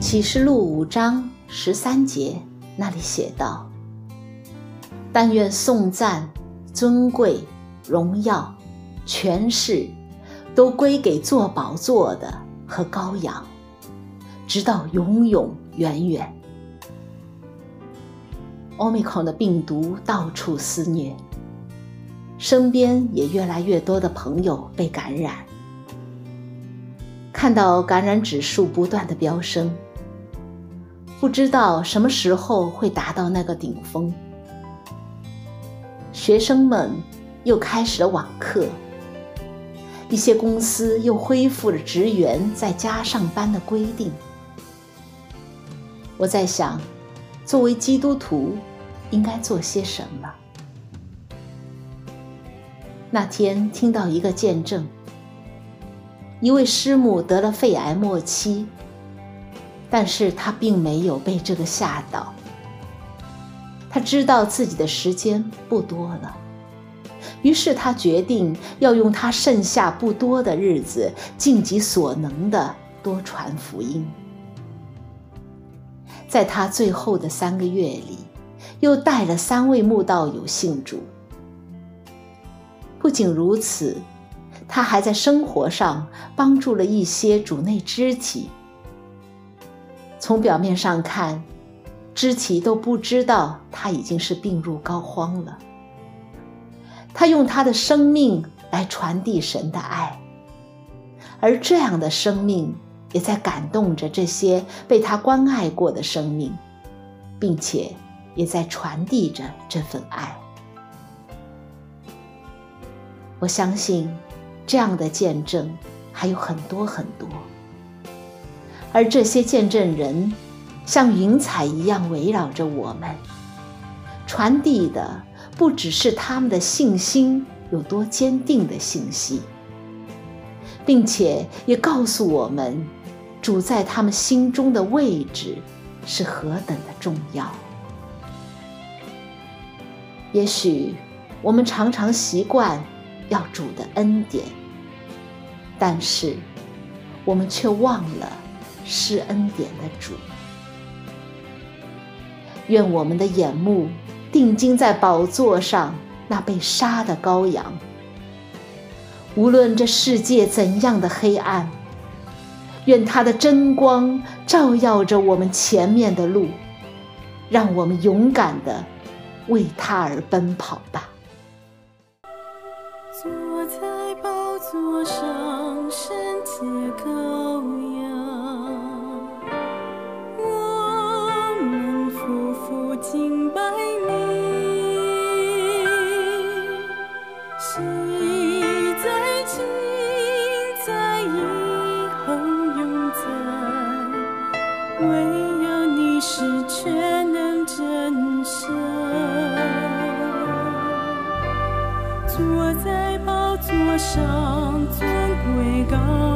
启示录五章十三节那里写道：“但愿颂赞、尊贵、荣耀、权势，都归给坐宝座的和羔羊，直到永永远远。”奥密克戎的病毒到处肆虐，身边也越来越多的朋友被感染。看到感染指数不断的飙升。不知道什么时候会达到那个顶峰。学生们又开始了网课，一些公司又恢复了职员在家上班的规定。我在想，作为基督徒，应该做些什么？那天听到一个见证，一位师母得了肺癌末期。但是他并没有被这个吓倒，他知道自己的时间不多了，于是他决定要用他剩下不多的日子，尽己所能的多传福音。在他最后的三个月里，又带了三位慕道友信主。不仅如此，他还在生活上帮助了一些主内肢体。从表面上看，肢体都不知道他已经是病入膏肓了。他用他的生命来传递神的爱，而这样的生命也在感动着这些被他关爱过的生命，并且也在传递着这份爱。我相信，这样的见证还有很多很多。而这些见证人，像云彩一样围绕着我们，传递的不只是他们的信心有多坚定的信息，并且也告诉我们，主在他们心中的位置是何等的重要。也许我们常常习惯要主的恩典，但是我们却忘了。施恩典的主，愿我们的眼目定睛在宝座上那被杀的羔羊。无论这世界怎样的黑暗，愿他的真光照耀着我们前面的路，让我们勇敢的为他而奔跑吧。坐在宝座上，圣洁羔羊。坐上，尊贵高。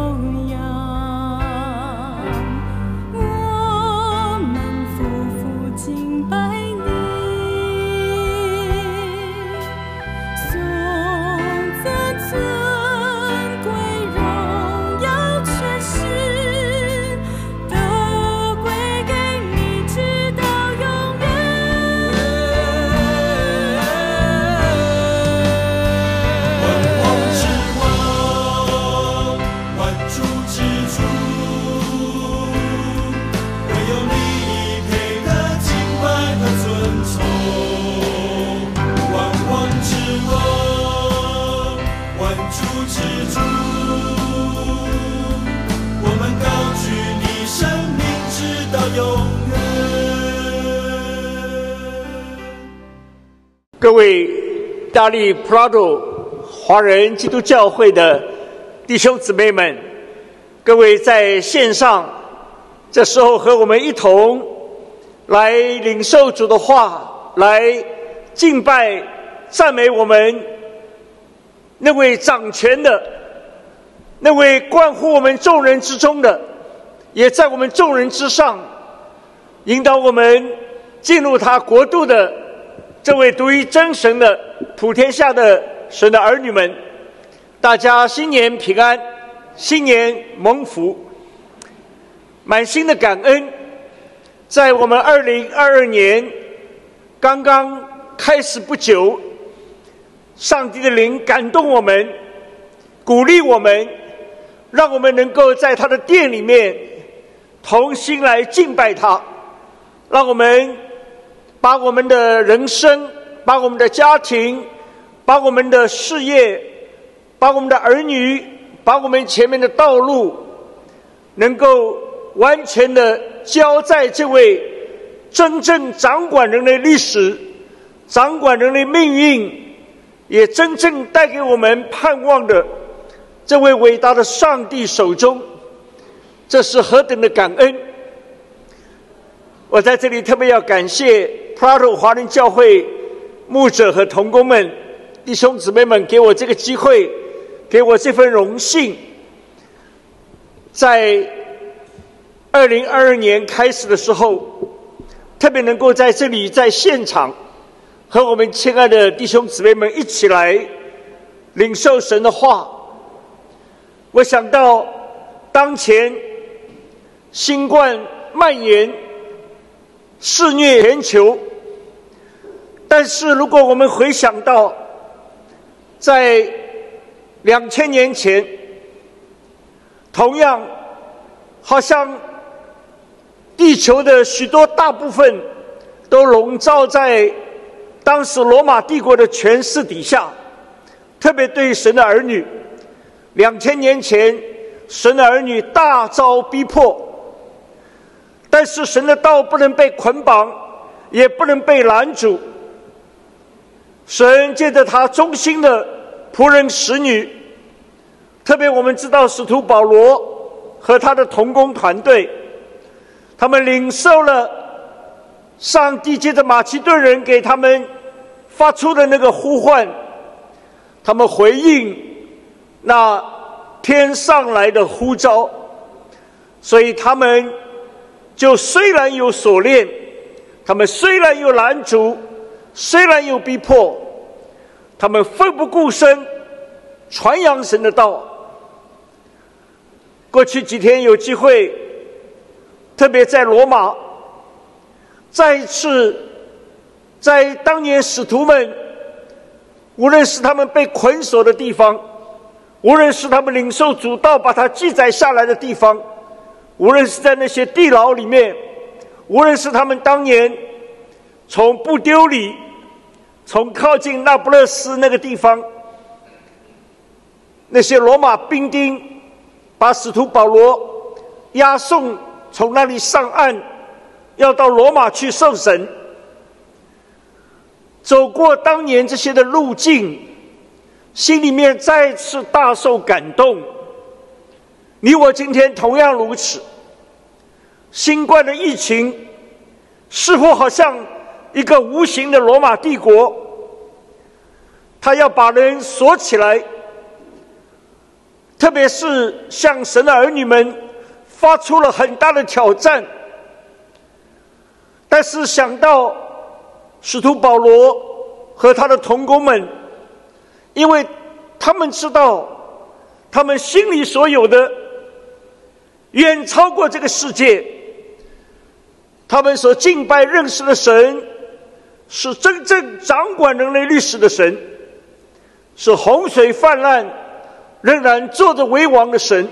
位大利普拉多华人基督教会的弟兄姊妹们，各位在线上，这时候和我们一同来领受主的话，来敬拜、赞美我们那位掌权的、那位关乎我们众人之中的，也在我们众人之上，引导我们。进入他国度的这位独一真神的普天下的神的儿女们，大家新年平安，新年蒙福，满心的感恩，在我们二零二二年刚刚开始不久，上帝的灵感动我们，鼓励我们，让我们能够在他的殿里面同心来敬拜他。让我们把我们的人生、把我们的家庭、把我们的事业、把我们的儿女、把我们前面的道路，能够完全的交在这位真正掌管人类历史、掌管人类命运，也真正带给我们盼望的这位伟大的上帝手中。这是何等的感恩！我在这里特别要感谢 Prado 华人教会牧者和同工们、弟兄姊妹们，给我这个机会，给我这份荣幸，在二零二二年开始的时候，特别能够在这里在现场和我们亲爱的弟兄姊妹们一起来领受神的话。我想到当前新冠蔓延。肆虐全球，但是如果我们回想到，在两千年前，同样好像地球的许多大部分都笼罩在当时罗马帝国的权势底下，特别对神的儿女，两千年前神的儿女大遭逼迫。但是神的道不能被捆绑，也不能被拦阻。神借着他忠心的仆人使女，特别我们知道使徒保罗和他的同工团队，他们领受了上帝借着马其顿人给他们发出的那个呼唤，他们回应那天上来的呼召，所以他们。就虽然有锁链，他们虽然有拦阻，虽然有逼迫，他们奋不顾身传扬神的道。过去几天有机会，特别在罗马，再一次在当年使徒们，无论是他们被捆锁的地方，无论是他们领受主道把它记载下来的地方。无论是在那些地牢里面，无论是他们当年从不丢里，从靠近那不勒斯那个地方，那些罗马兵丁把使徒保罗押送从那里上岸，要到罗马去受审，走过当年这些的路径，心里面再次大受感动。你我今天同样如此。新冠的疫情似乎好像一个无形的罗马帝国，他要把人锁起来，特别是向神的儿女们发出了很大的挑战。但是想到使徒保罗和他的同工们，因为他们知道他们心里所有的。远超过这个世界，他们所敬拜认识的神，是真正掌管人类历史的神，是洪水泛滥仍然坐着为王的神，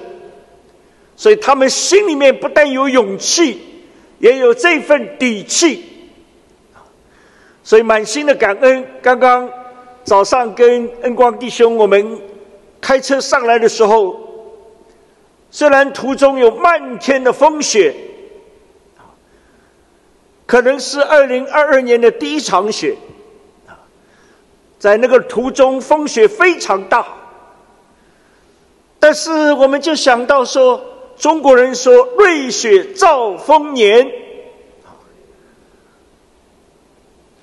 所以他们心里面不但有勇气，也有这份底气，所以满心的感恩。刚刚早上跟恩光弟兄我们开车上来的时候。虽然途中有漫天的风雪，可能是二零二二年的第一场雪，在那个途中风雪非常大，但是我们就想到说，中国人说“瑞雪兆丰年”，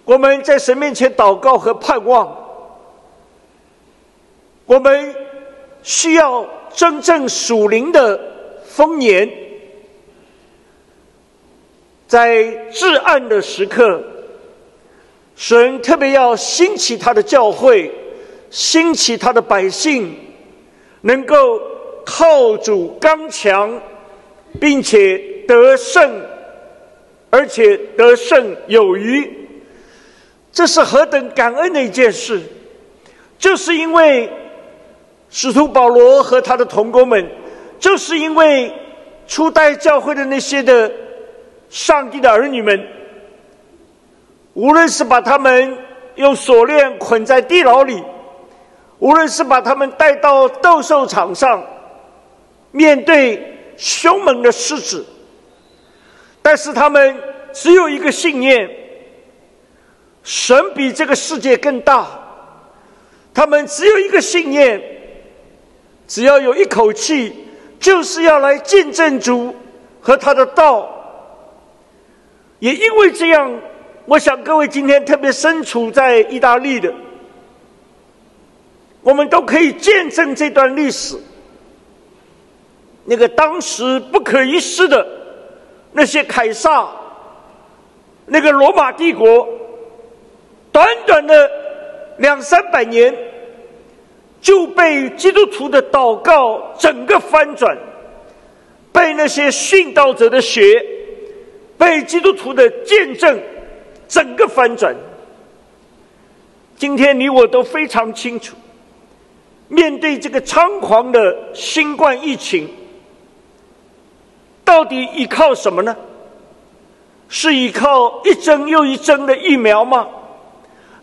我们在神面前祷告和盼望，我们需要。真正属灵的丰年，在至暗的时刻，神特别要兴起他的教会，兴起他的百姓，能够靠主刚强，并且得胜，而且得胜有余。这是何等感恩的一件事！就是因为使徒保罗和他的同工们，就是因为初代教会的那些的上帝的儿女们，无论是把他们用锁链捆在地牢里，无论是把他们带到斗兽场上，面对凶猛的狮子，但是他们只有一个信念。神比这个世界更大，他们只有一个信念，只要有一口气，就是要来见证主和他的道。也因为这样，我想各位今天特别身处在意大利的，我们都可以见证这段历史，那个当时不可一世的那些凯撒，那个罗马帝国。短短的两三百年，就被基督徒的祷告整个翻转，被那些殉道者的血，被基督徒的见证整个翻转。今天你我都非常清楚，面对这个猖狂的新冠疫情，到底依靠什么呢？是依靠一针又一针的疫苗吗？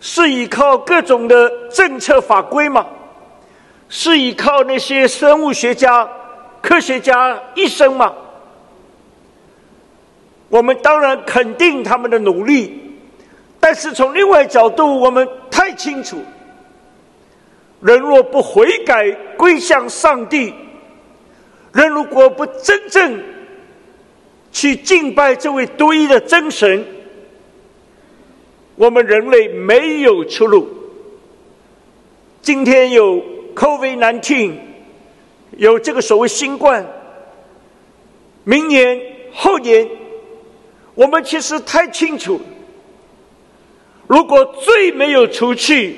是依靠各种的政策法规吗？是依靠那些生物学家、科学家、医生吗？我们当然肯定他们的努力，但是从另外角度，我们太清楚：人若不悔改归向上帝，人如果不真正去敬拜这位独一的真神。我们人类没有出路。今天有 COVID-19，有这个所谓新冠，明年、后年，我们其实太清楚。如果罪没有除去，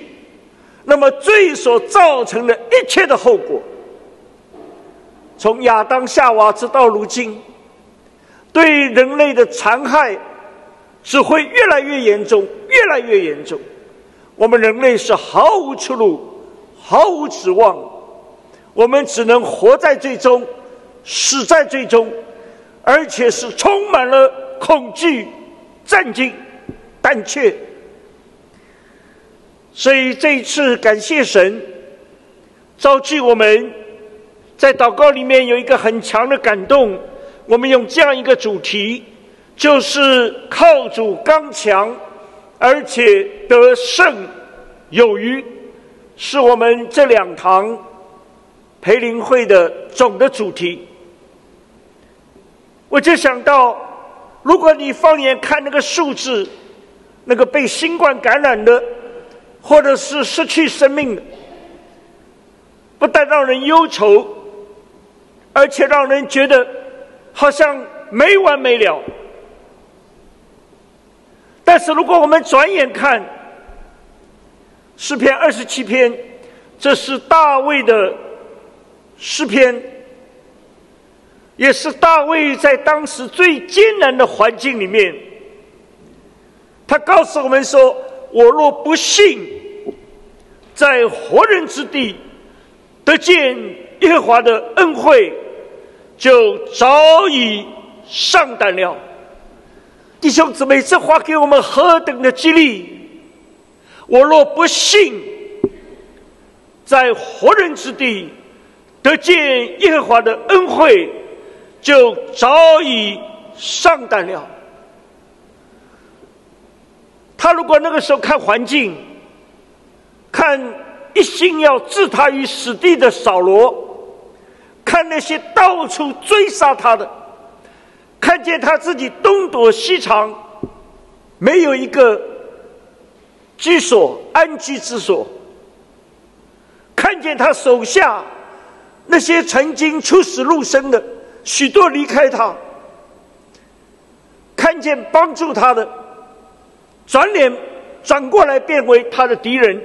那么罪所造成的一切的后果，从亚当夏娃直到如今，对人类的残害。只会越来越严重，越来越严重。我们人类是毫无出路，毫无指望。我们只能活在最终，死在最终，而且是充满了恐惧、震惊、胆怯。所以这一次，感谢神，召集我们在祷告里面有一个很强的感动。我们用这样一个主题。就是靠主刚强，而且得胜有余，是我们这两堂培灵会的总的主题。我就想到，如果你放眼看那个数字，那个被新冠感染的，或者是失去生命的，不但让人忧愁，而且让人觉得好像没完没了。但是，如果我们转眼看诗篇二十七篇，这是大卫的诗篇，也是大卫在当时最艰难的环境里面，他告诉我们说：“我若不信，在活人之地得见耶和华的恩惠，就早已上胆了。”弟兄姊妹，这话给我们何等的激励！我若不信，在活人之地得见耶和华的恩惠，就早已上当了。他如果那个时候看环境，看一心要置他于死地的扫罗，看那些到处追杀他的。看见他自己东躲西藏，没有一个居所安居之所；看见他手下那些曾经出死入生的许多离开他；看见帮助他的转脸转过来变为他的敌人。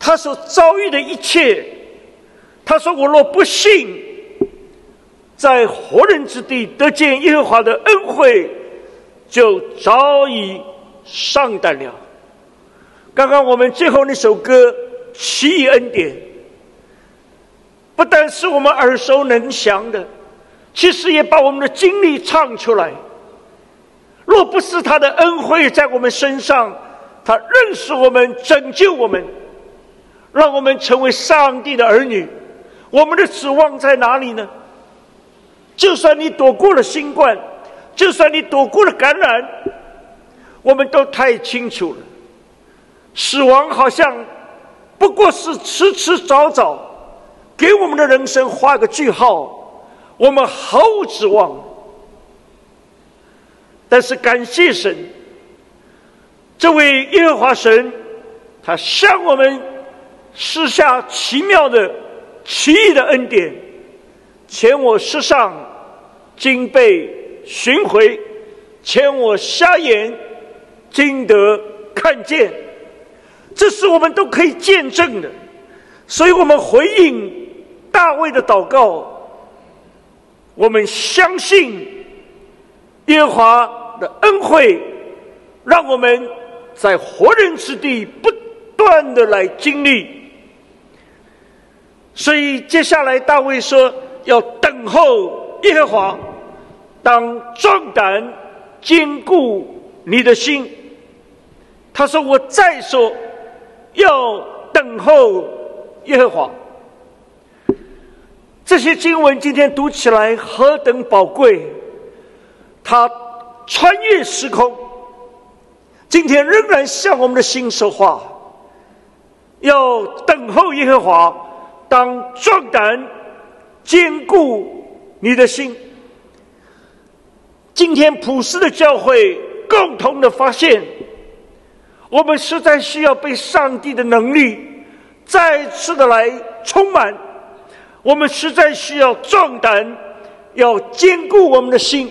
他所遭遇的一切，他说：“我若不信，在活人之地得见耶和华的恩惠，就早已上当了。”刚刚我们最后那首歌《奇异恩典》，不但是我们耳熟能详的，其实也把我们的经历唱出来。若不是他的恩惠在我们身上，他认识我们，拯救我们。让我们成为上帝的儿女，我们的指望在哪里呢？就算你躲过了新冠，就算你躲过了感染，我们都太清楚了，死亡好像不过是迟迟早早给我们的人生画个句号，我们毫无指望。但是感谢神，这位耶和华神，他向我们。施下奇妙的、奇异的恩典，前我世上今被寻回，前我瞎眼经得看见，这是我们都可以见证的。所以我们回应大卫的祷告，我们相信耶和华的恩惠，让我们在活人之地不断的来经历。所以接下来大卫说：“要等候耶和华，当壮胆，坚固你的心。”他说：“我再说，要等候耶和华。”这些经文今天读起来何等宝贵！他穿越时空，今天仍然向我们的心说话：要等候耶和华。当壮胆，坚固你的心。今天普世的教会共同的发现，我们实在需要被上帝的能力再次的来充满。我们实在需要壮胆，要坚固我们的心。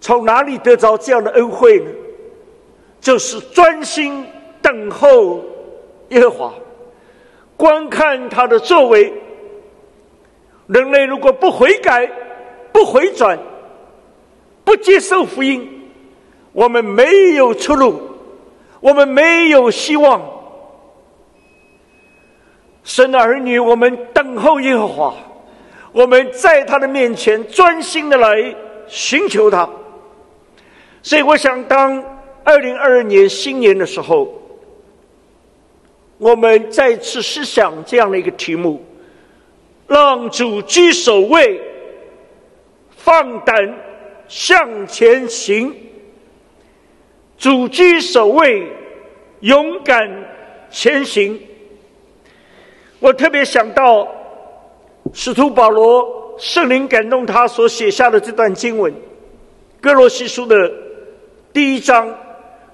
从哪里得着这样的恩惠呢？就是专心等候耶和华。观看他的作为，人类如果不悔改、不回转、不接受福音，我们没有出路，我们没有希望。生的儿女，我们等候耶和华，我们在他的面前专心的来寻求他。所以，我想，当二零二二年新年的时候。我们再次思想这样的一个题目：让主居首位，放胆向前行。主居首位，勇敢前行。我特别想到使徒保罗，圣灵感动他所写下的这段经文，《哥罗西书》的第一章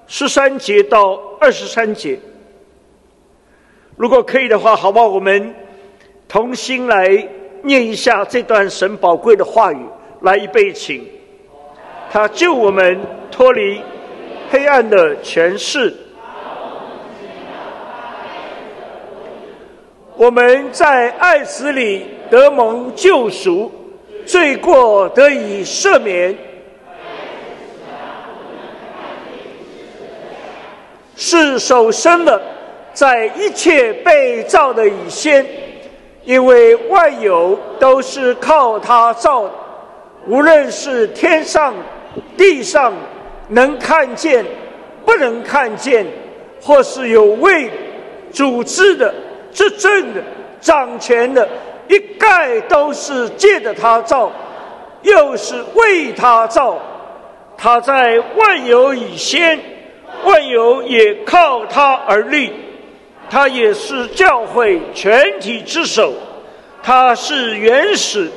十三节到二十三节。如果可以的话，好不好？我们同心来念一下这段神宝贵的话语。来，一备，请。他救我们脱离黑暗的权势。我们在爱子里得蒙救赎，罪过得以赦免。是手生的。在一切被造的以先，因为万有都是靠他造的，无论是天上、地上，能看见、不能看见，或是有位组织的、执政的、掌权的，一概都是借着他造，又是为他造。他在万有以先，万有也靠他而立。他也是教会全体之首，他是原始，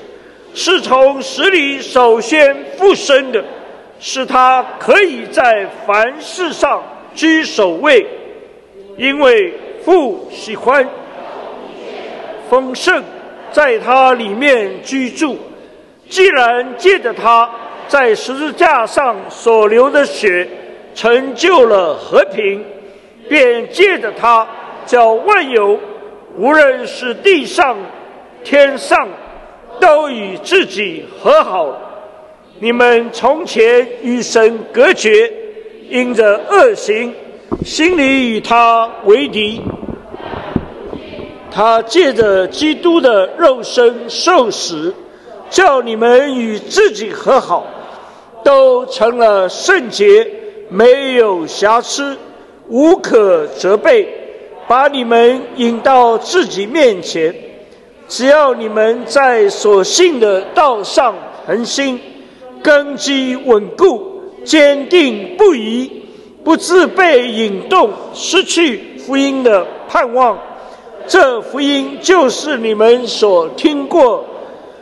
是从死里首先复生的，是他可以在凡事上居首位，因为父喜欢丰盛，在他里面居住。既然借着他在十字架上所流的血，成就了和平，便借着他，叫万有，无论是地上、天上，都与自己和好。你们从前与神隔绝，因着恶行，心里与他为敌。他借着基督的肉身受死，叫你们与自己和好，都成了圣洁，没有瑕疵，无可责备，把你们引到自己面前。只要你们在所信的道上恒心。根基稳固，坚定不移，不自被引动，失去福音的盼望。这福音就是你们所听过，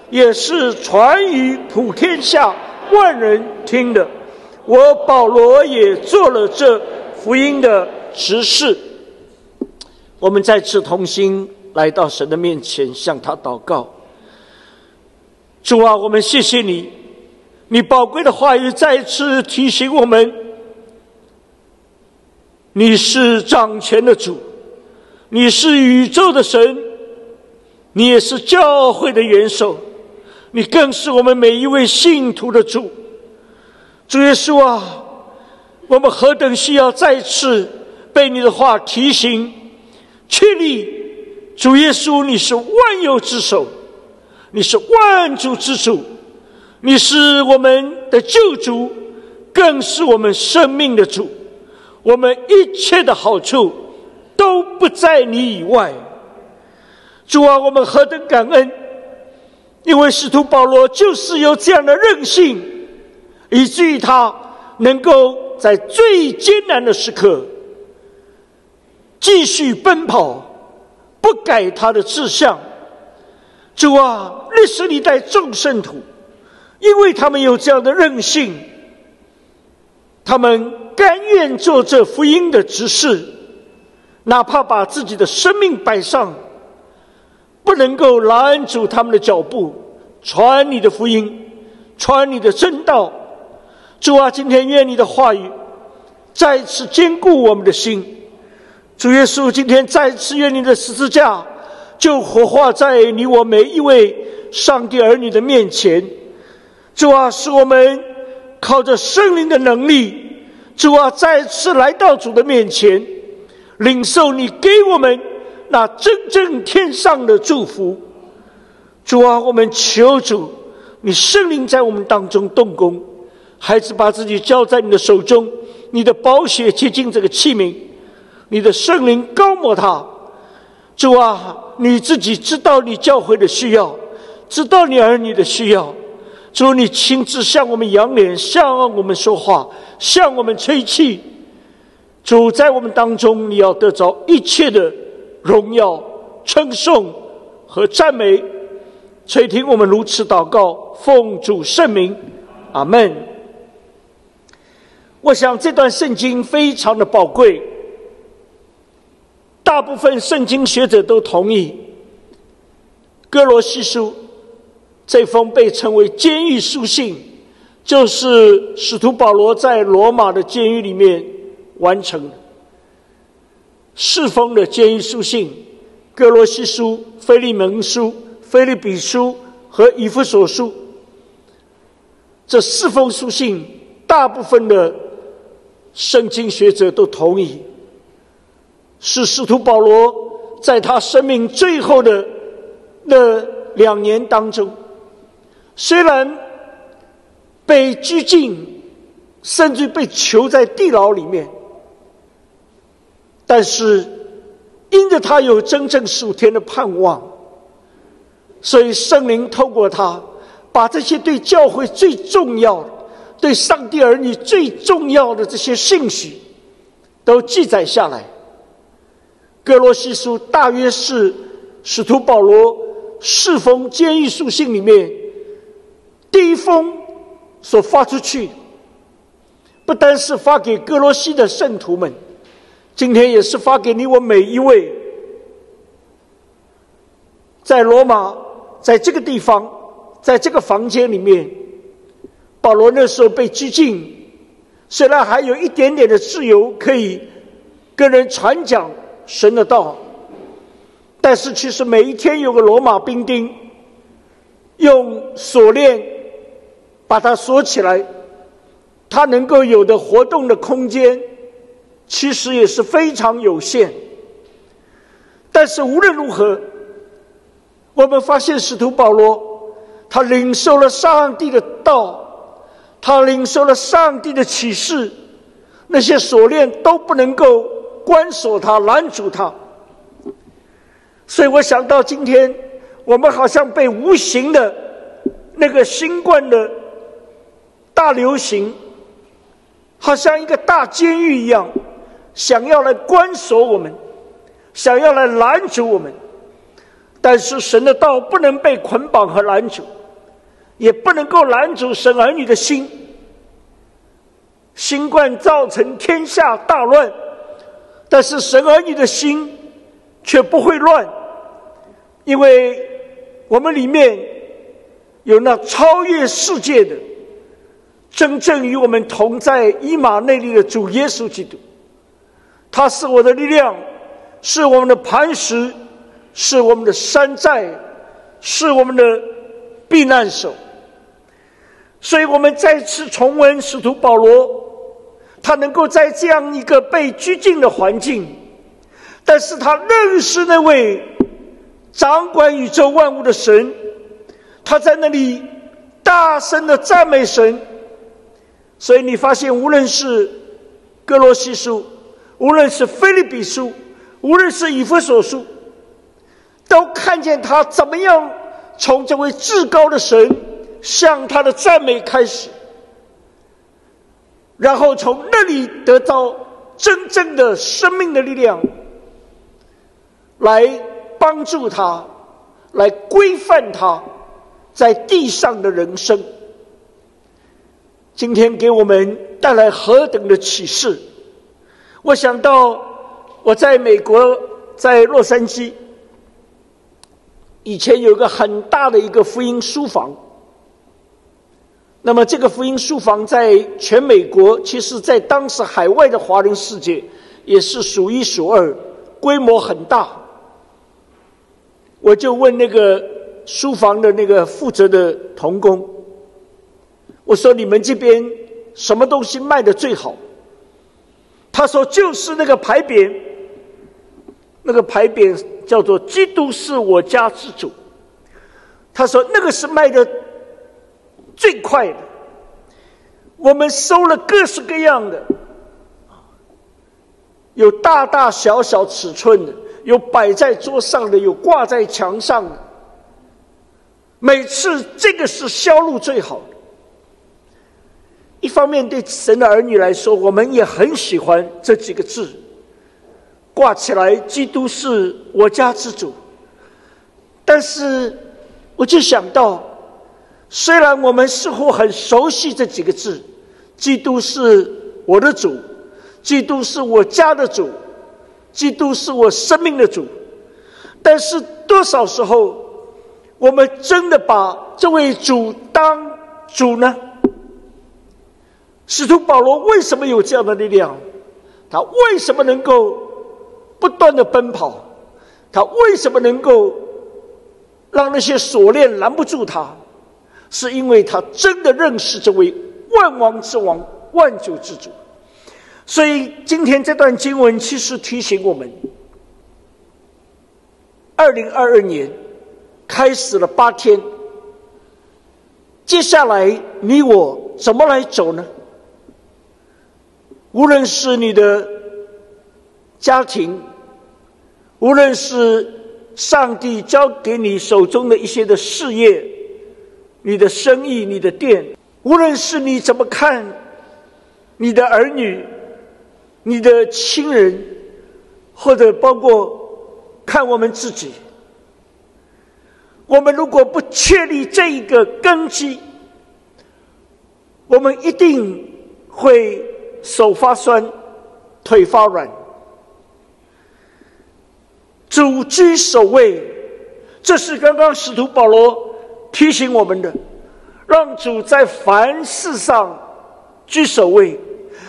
也是传于普天下万人听的。我保罗也做了这福音的执事。我们再次同心来到神的面前，向他祷告。主啊，我们谢谢你。你宝贵的话语再次提醒我们：你是掌权的主，你是宇宙的神，你也是教会的元首，你更是我们每一位信徒的主。主耶稣啊，我们何等需要再次被你的话提醒、确立！主耶稣，你是万有之首，你是万主之主。你是我们的救主，更是我们生命的主。我们一切的好处都不在你以外。主啊，我们何等感恩！因为使徒保罗就是有这样的韧性，以至于他能够在最艰难的时刻继续奔跑，不改他的志向。主啊，历史历代众圣徒。因为他们有这样的韧性，他们甘愿做这福音的执事，哪怕把自己的生命摆上，不能够拦阻他们的脚步，传你的福音，传你的真道。主啊，今天愿你的话语再次坚固我们的心。主耶稣，今天再次愿你的十字架就活化在你我每一位上帝儿女的面前。主啊，使我们靠着圣灵的能力，主啊，再次来到主的面前，领受你给我们那真正天上的祝福。主啊，我们求主，你圣灵在我们当中动工，孩子把自己交在你的手中，你的宝血接近这个器皿，你的圣灵高抹他。主啊，你自己知道你教会的需要，知道你儿女的需要。主，你亲自向我们扬脸，向我们说话，向我们吹气。主在我们当中，你要得着一切的荣耀、称颂和赞美。垂听我们如此祷告，奉主圣名，阿门。我想这段圣经非常的宝贵，大部分圣经学者都同意。哥罗西书。这封被称为监狱书信，就是使徒保罗在罗马的监狱里面完成的四封的监狱书信：哥罗西书、腓利门书、腓利比书和以弗所书。这四封书信，大部分的圣经学者都同意，是使徒保罗在他生命最后的那两年当中。虽然被拘禁，甚至被囚在地牢里面，但是因着他有真正属天的盼望，所以圣灵透过他，把这些对教会最重要、对上帝儿女最重要的这些信息，都记载下来。哥罗西书大约是使徒保罗四封监狱书信里面。第一封所发出去，不单是发给哥罗西的圣徒们，今天也是发给你我每一位，在罗马，在这个地方，在这个房间里面，保罗那时候被拘禁，虽然还有一点点的自由可以跟人传讲神的道，但是其实每一天有个罗马兵丁用锁链把他锁起来，他能够有的活动的空间其实也是非常有限。但是无论如何，我们发现使徒保罗他领受了上帝的道。他领受了上帝的启示，那些锁链都不能够关锁他、拦阻他。所以我想到今天，我们好像被无形的那个新冠的大流行，好像一个大监狱一样，想要来关锁我们，想要来拦阻我们。但是神的道不能被捆绑和拦阻。也不能够拦阻神儿女的心。新冠造成天下大乱，但是神儿女的心却不会乱，因为我们里面有那超越世界的、真正与我们同在伊马内利的主耶稣基督。他是我的力量，是我们的磐石，是我们的山寨，是我们的避难所。所以我们再次重温使徒保罗，他能够在这样一个被拘禁的环境，但是他认识那位掌管宇宙万物的神，他在那里大声的赞美神。所以你发现，无论是哥罗西书，无论是菲利比书，无论是以弗所书，都看见他怎么样从这位至高的神。向他的赞美开始，然后从那里得到真正的生命的力量，来帮助他，来规范他在地上的人生。今天给我们带来何等的启示！我想到我在美国，在洛杉矶，以前有个很大的一个福音书房。那么，这个福音书房在全美国，其实，在当时海外的华人世界也是数一数二，规模很大。我就问那个书房的那个负责的童工，我说：“你们这边什么东西卖的最好？”他说：“就是那个牌匾，那个牌匾叫做‘基督是我家之主’。”他说：“那个是卖的。”最快的，我们收了各式各样的，有大大小小尺寸的，有摆在桌上的，有挂在墙上的。每次这个是销路最好的。一方面，对神的儿女来说，我们也很喜欢这几个字，挂起来“基督是我家之主”。但是，我就想到。虽然我们似乎很熟悉这几个字，“基督是我的主，基督是我家的主，基督是我生命的主”，但是多少时候，我们真的把这位主当主呢？使徒保罗为什么有这样的力量？他为什么能够不断的奔跑？他为什么能够让那些锁链拦不住他？是因为他真的认识这位万王之王、万主之主，所以今天这段经文其实提醒我们：二零二二年开始了八天，接下来你我怎么来走呢？无论是你的家庭，无论是上帝交给你手中的一些的事业。你的生意，你的店，无论是你怎么看你的儿女、你的亲人，或者包括看我们自己，我们如果不确立这一个根基，我们一定会手发酸、腿发软。主居首位，这是刚刚使徒保罗。提醒我们的，让主在凡事上居首位。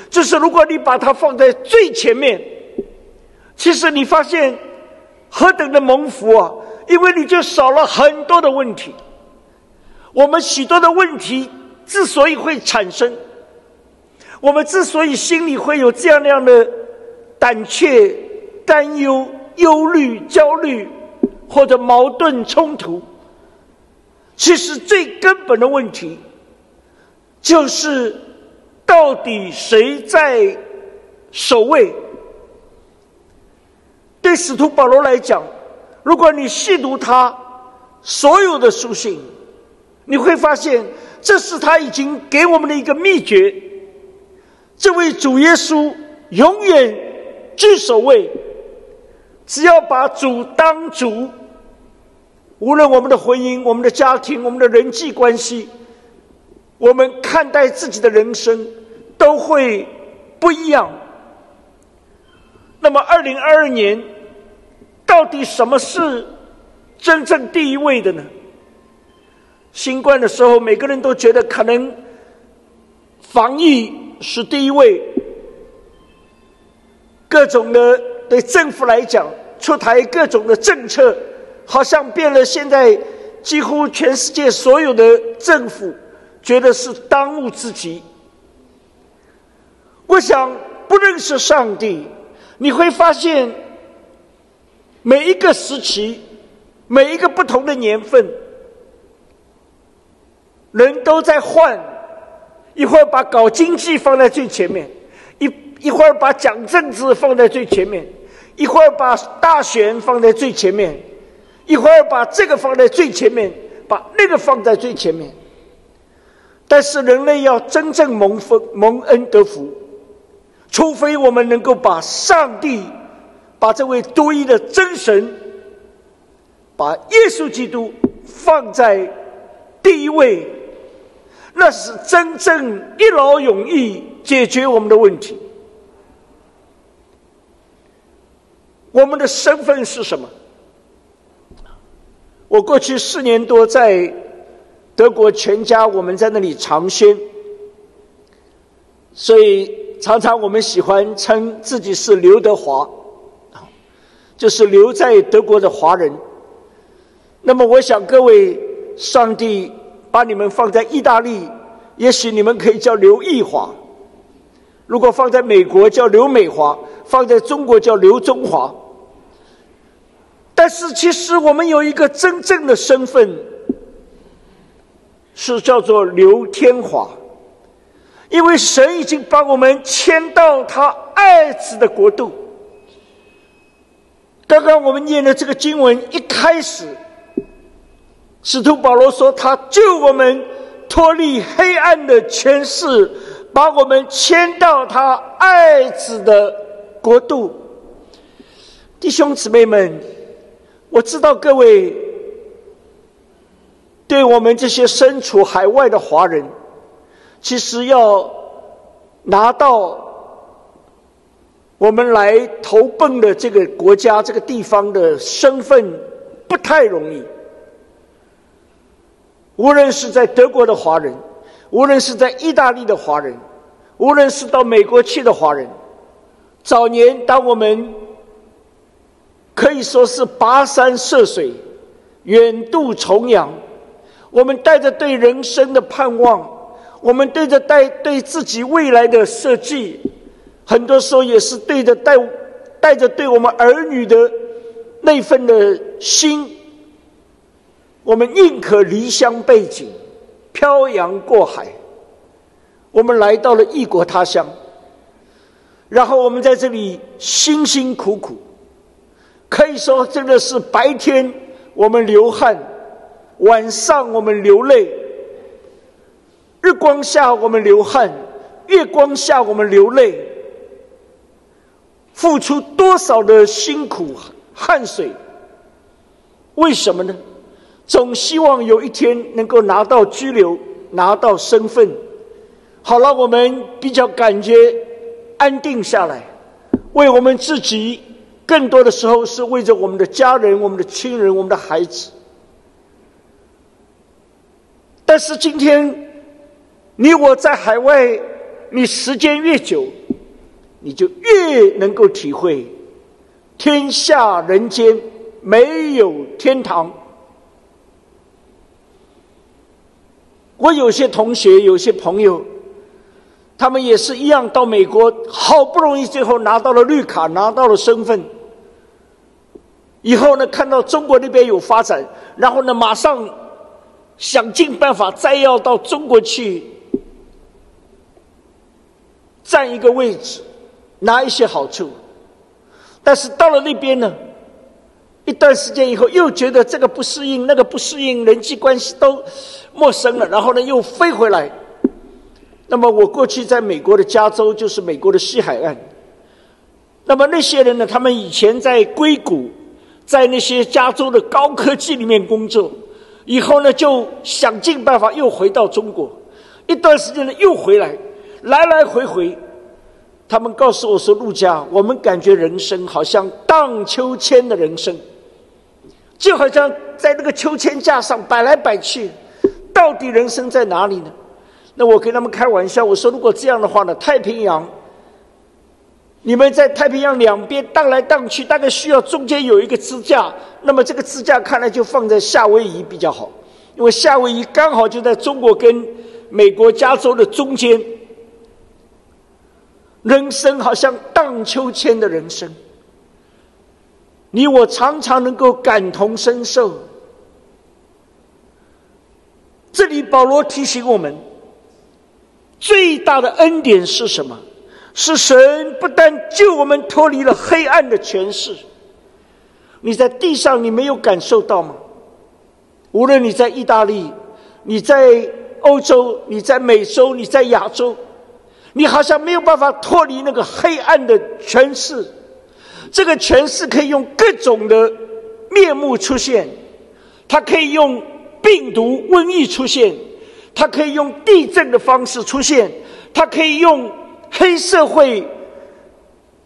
就是如果你把它放在最前面，其实你发现何等的蒙福啊！因为你就少了很多的问题。我们许多的问题之所以会产生，我们之所以心里会有这样那样的胆怯、担忧、忧虑、焦虑，或者矛盾冲突，其实最根本的问题就是。到底谁在守卫？对使徒保罗来讲，如果你细读他所有的书信，你会发现，这是他已经给我们的一个秘诀。这位主耶稣永远居首位，只要把主当主，无论我们的婚姻、我们的家庭、我们的人际关系。我们看待自己的人生都会不一样。那么，二零二二年到底什么是真正第一位的呢？新冠的时候，每个人都觉得可能防疫是第一位，各种的对政府来讲出台各种的政策，好像变了。现在几乎全世界所有的政府。觉得是当务之急。我想不认识上帝，你会发现每一个时期、每一个不同的年份，人都在换。一会儿把搞经济放在最前面，一一会儿把讲政治放在最前面，一会儿把大选放在最前面，一会儿把这个放在最前面，把那个放在最前面。但是人类要真正蒙福、蒙恩得福，除非我们能够把上帝、把这位独一的真神、把耶稣基督放在第一位，那是真正一劳永逸解决我们的问题。我们的身份是什么？我过去四年多在。德国全家，我们在那里尝鲜，所以常常我们喜欢称自己是刘德华，就是留在德国的华人。那么，我想各位，上帝把你们放在意大利，也许你们可以叫刘义华；如果放在美国，叫刘美华；放在中国，叫刘中华。但是，其实我们有一个真正的身份。是叫做刘天华，因为神已经把我们迁到他爱子的国度。刚刚我们念的这个经文一开始，使徒保罗说他救我们脱离黑暗的权势，把我们迁到他爱子的国度。弟兄姊妹们，我知道各位。对我们这些身处海外的华人，其实要拿到我们来投奔的这个国家、这个地方的身份，不太容易。无论是在德国的华人，无论是在意大利的华人，无论是到美国去的华人，早年当我们可以说是跋山涉水、远渡重洋。我们带着对人生的盼望，我们对着带对自己未来的设计，很多时候也是对着带带着对我们儿女的那份的心，我们宁可离乡背井，漂洋过海，我们来到了异国他乡，然后我们在这里辛辛苦苦，可以说真的是白天我们流汗。晚上我们流泪，日光下我们流汗，月光下我们流泪，付出多少的辛苦汗水？为什么呢？总希望有一天能够拿到居留，拿到身份，好了，我们比较感觉安定下来，为我们自己，更多的时候是为着我们的家人、我们的亲人、我们的孩子。但是今天，你我在海外，你时间越久，你就越能够体会天下人间没有天堂。我有些同学，有些朋友，他们也是一样，到美国好不容易最后拿到了绿卡，拿到了身份，以后呢，看到中国那边有发展，然后呢，马上。想尽办法再要到中国去占一个位置，拿一些好处，但是到了那边呢，一段时间以后又觉得这个不适应，那个不适应，人际关系都陌生了，然后呢又飞回来。那么我过去在美国的加州，就是美国的西海岸。那么那些人呢，他们以前在硅谷，在那些加州的高科技里面工作。以后呢，就想尽办法又回到中国，一段时间呢又回来，来来回回，他们告诉我说：“陆家，我们感觉人生好像荡秋千的人生，就好像在那个秋千架上摆来摆去，到底人生在哪里呢？”那我跟他们开玩笑，我说：“如果这样的话呢，太平洋。”你们在太平洋两边荡来荡去，大概需要中间有一个支架。那么这个支架看来就放在夏威夷比较好，因为夏威夷刚好就在中国跟美国加州的中间。人生好像荡秋千的人生，你我常常能够感同身受。这里保罗提醒我们，最大的恩典是什么？是神不但救我们脱离了黑暗的权势，你在地上你没有感受到吗？无论你在意大利，你在欧洲，你在美洲，你在亚洲，你好像没有办法脱离那个黑暗的权势。这个权势可以用各种的面目出现，它可以用病毒、瘟疫出现，它可以用地震的方式出现，它可以用。黑社会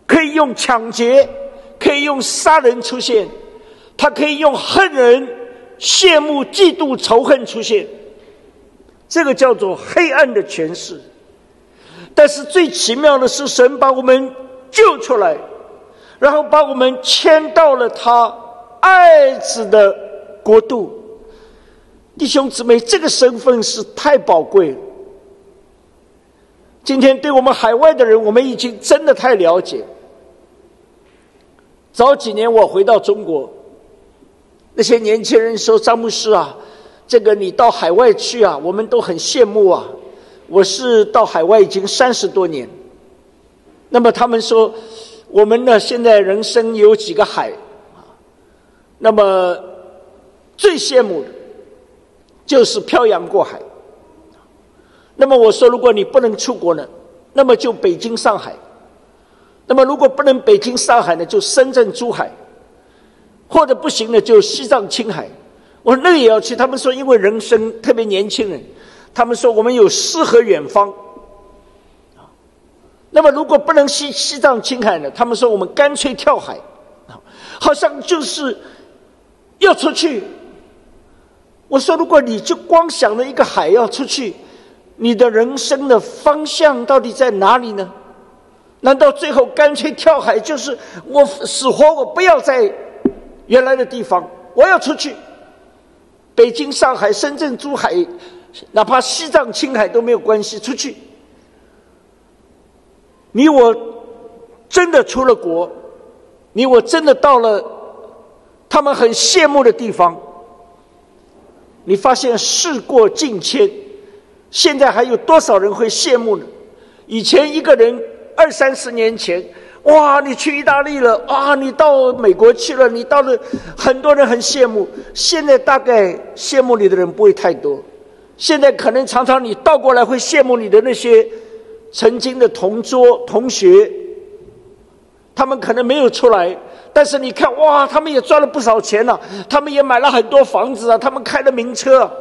可以用抢劫，可以用杀人出现，他可以用恨人、羡慕、嫉妒、仇恨出现，这个叫做黑暗的诠释。但是最奇妙的是，神把我们救出来，然后把我们迁到了他爱子的国度。弟兄姊妹，这个身份是太宝贵了。今天对我们海外的人，我们已经真的太了解。早几年我回到中国，那些年轻人说：“张牧师啊，这个你到海外去啊，我们都很羡慕啊。”我是到海外已经三十多年，那么他们说，我们呢现在人生有几个海啊？那么最羡慕的，就是漂洋过海。那么我说，如果你不能出国呢，那么就北京、上海；那么如果不能北京、上海呢，就深圳、珠海；或者不行呢，就西藏、青海。我说那个也要去。他们说，因为人生特别年轻人，他们说我们有诗和远方。那么如果不能西西藏、青海呢，他们说我们干脆跳海，好像就是要出去。我说，如果你就光想着一个海要出去。你的人生的方向到底在哪里呢？难道最后干脆跳海？就是我死活我不要在原来的地方，我要出去。北京、上海、深圳、珠海，哪怕西藏、青海都没有关系，出去。你我真的出了国，你我真的到了他们很羡慕的地方，你发现事过境迁。现在还有多少人会羡慕呢？以前一个人二三十年前，哇，你去意大利了啊，你到美国去了，你到了，很多人很羡慕。现在大概羡慕你的人不会太多。现在可能常常你倒过来会羡慕你的那些曾经的同桌同学，他们可能没有出来，但是你看，哇，他们也赚了不少钱了，他们也买了很多房子啊，他们开了名车。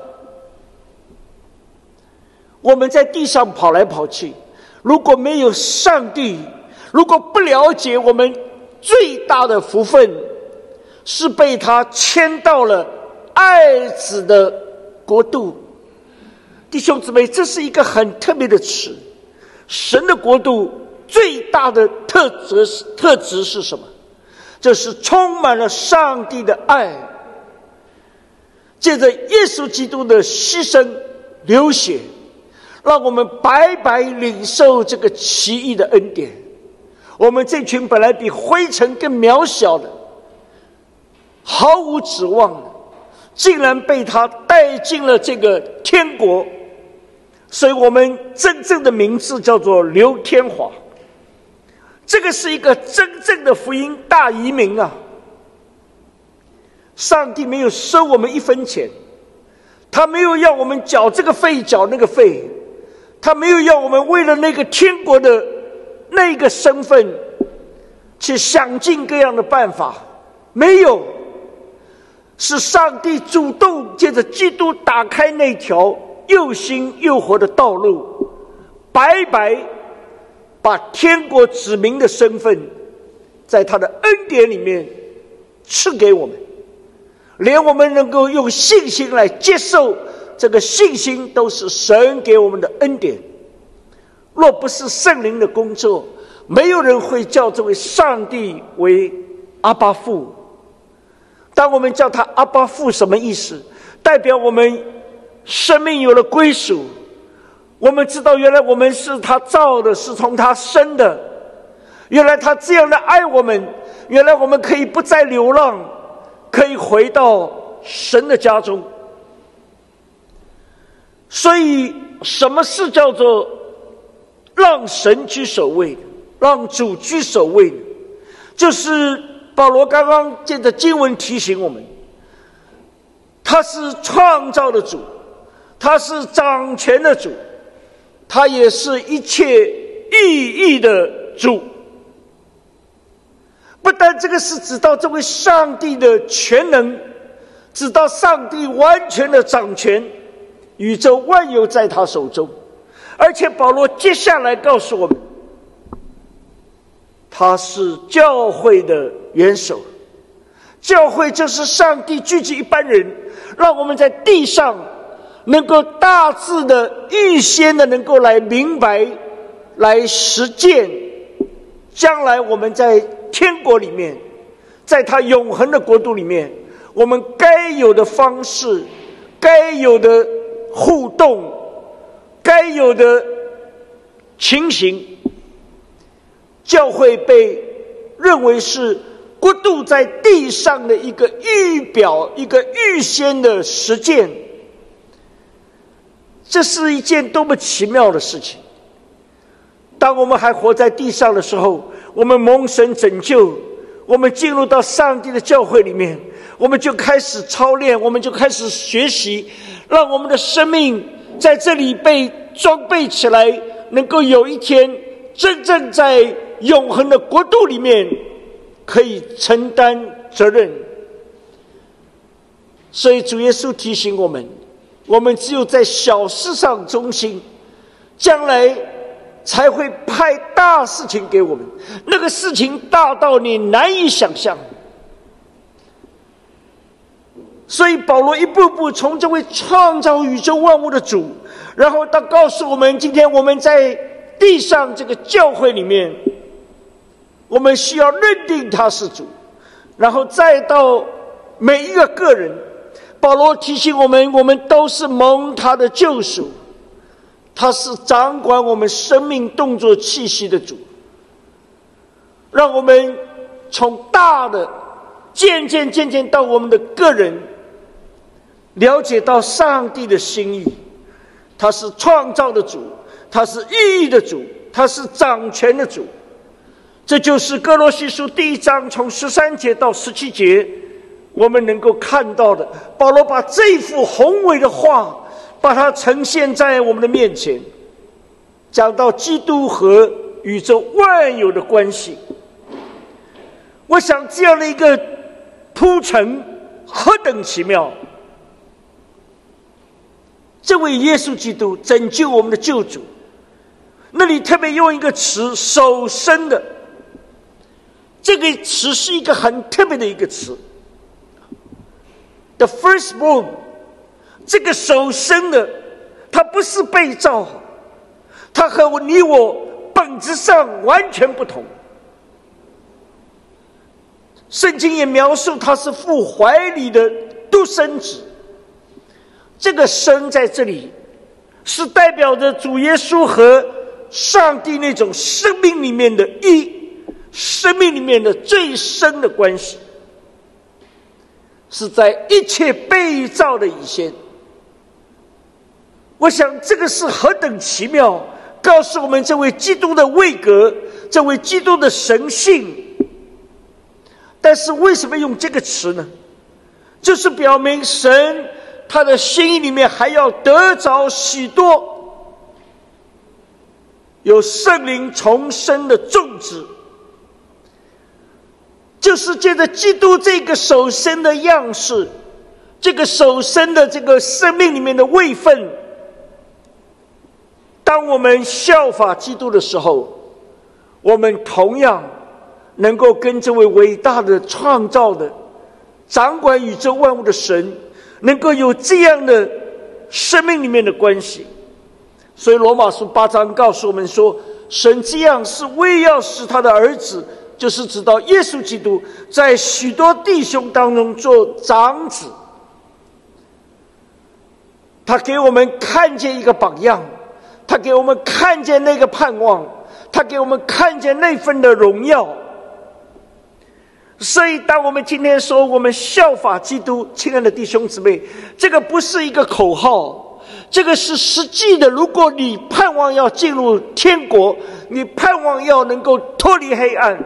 我们在地上跑来跑去，如果没有上帝，如果不了解我们最大的福分，是被他迁到了爱子的国度，弟兄姊妹，这是一个很特别的词。神的国度最大的特质特质是什么？这是充满了上帝的爱，借着耶稣基督的牺牲流血，让我们白白领受这个奇异的恩典。我们这群本来比灰尘更渺小的、毫无指望的，竟然被他带进了这个天国。所以我们真正的名字叫做刘天华。这个是一个真正的福音大移民啊！上帝没有收我们一分钱，他没有要我们缴这个费缴那个费，他没有要我们为了那个天国的那个身份去想尽各样的办法，没有，是上帝主动借着基督打开那条。又新又活的道路，白白把天国子民的身份，在他的恩典里面赐给我们，连我们能够用信心来接受这个信心，都是神给我们的恩典。若不是圣灵的工作，没有人会叫这位上帝为阿巴父。当我们叫他阿巴父，什么意思？代表我们。生命有了归属，我们知道原来我们是他造的，是从他生的。原来他这样的爱我们，原来我们可以不再流浪，可以回到神的家中。所以，什么是叫做让神居首位，让主居首位？就是保罗刚刚借着经文提醒我们，他是创造的主。他是掌权的主，他也是一切意义的主。不但这个是指到这位上帝的全能，指到上帝完全的掌权，宇宙万有在他手中，而且保罗接下来告诉我们，他是教会的元首，教会就是上帝聚集一般人，让我们在地上。能够大致的预先的能够来明白，来实践，将来我们在天国里面，在他永恒的国度里面，我们该有的方式，该有的互动，该有的情形，教会被认为是国度在地上的一个预表，一个预先的实践。这是一件多么奇妙的事情！当我们还活在地上的时候，我们蒙神拯救，我们进入到上帝的教会里面，我们就开始操练，我们就开始学习，让我们的生命在这里被装备起来，能够有一天真正在永恒的国度里面可以承担责任。所以主耶稣提醒我们。我们只有在小事上忠心，将来才会派大事情给我们。那个事情大到你难以想象。所以保罗一步步从这位创造宇宙万物的主，然后他告诉我们：今天我们在地上这个教会里面，我们需要认定他是主，然后再到每一个个人。保罗提醒我们：我们都是蒙他的救赎，他是掌管我们生命动作气息的主。让我们从大的渐渐渐渐到我们的个人，了解到上帝的心意。他是创造的主，他是意义的主，他是掌权的主。这就是哥罗西书第一章从十三节到十七节。我们能够看到的，保罗把这幅宏伟的画，把它呈现在我们的面前，讲到基督和宇宙万有的关系。我想这样的一个铺陈何等奇妙！这位耶稣基督拯救我们的救主，那里特别用一个词“手生的”，这个词是一个很特别的一个词。The firstborn，这个首生的，他不是被造，他和你我本质上完全不同。圣经也描述他是父怀里的独生子，这个“生”在这里是代表着主耶稣和上帝那种生命里面的一，生命里面的最深的关系，是在一切被造的以前。我想这个是何等奇妙，告诉我们这位基督的位格，这位基督的神性。但是为什么用这个词呢？就是表明神他的心里面还要得着许多有圣灵重生的种子，就是借着基督这个首生的样式，这个首生的这个生命里面的位分。当我们效法基督的时候，我们同样能够跟这位伟大的创造的、掌管宇宙万物的神，能够有这样的生命里面的关系。所以罗马书八章告诉我们说，神这样是为要使他的儿子，就是指到耶稣基督，在许多弟兄当中做长子。他给我们看见一个榜样。他给我们看见那个盼望，他给我们看见那份的荣耀。所以，当我们今天说我们效法基督，亲爱的弟兄姊妹，这个不是一个口号，这个是实际的。如果你盼望要进入天国，你盼望要能够脱离黑暗，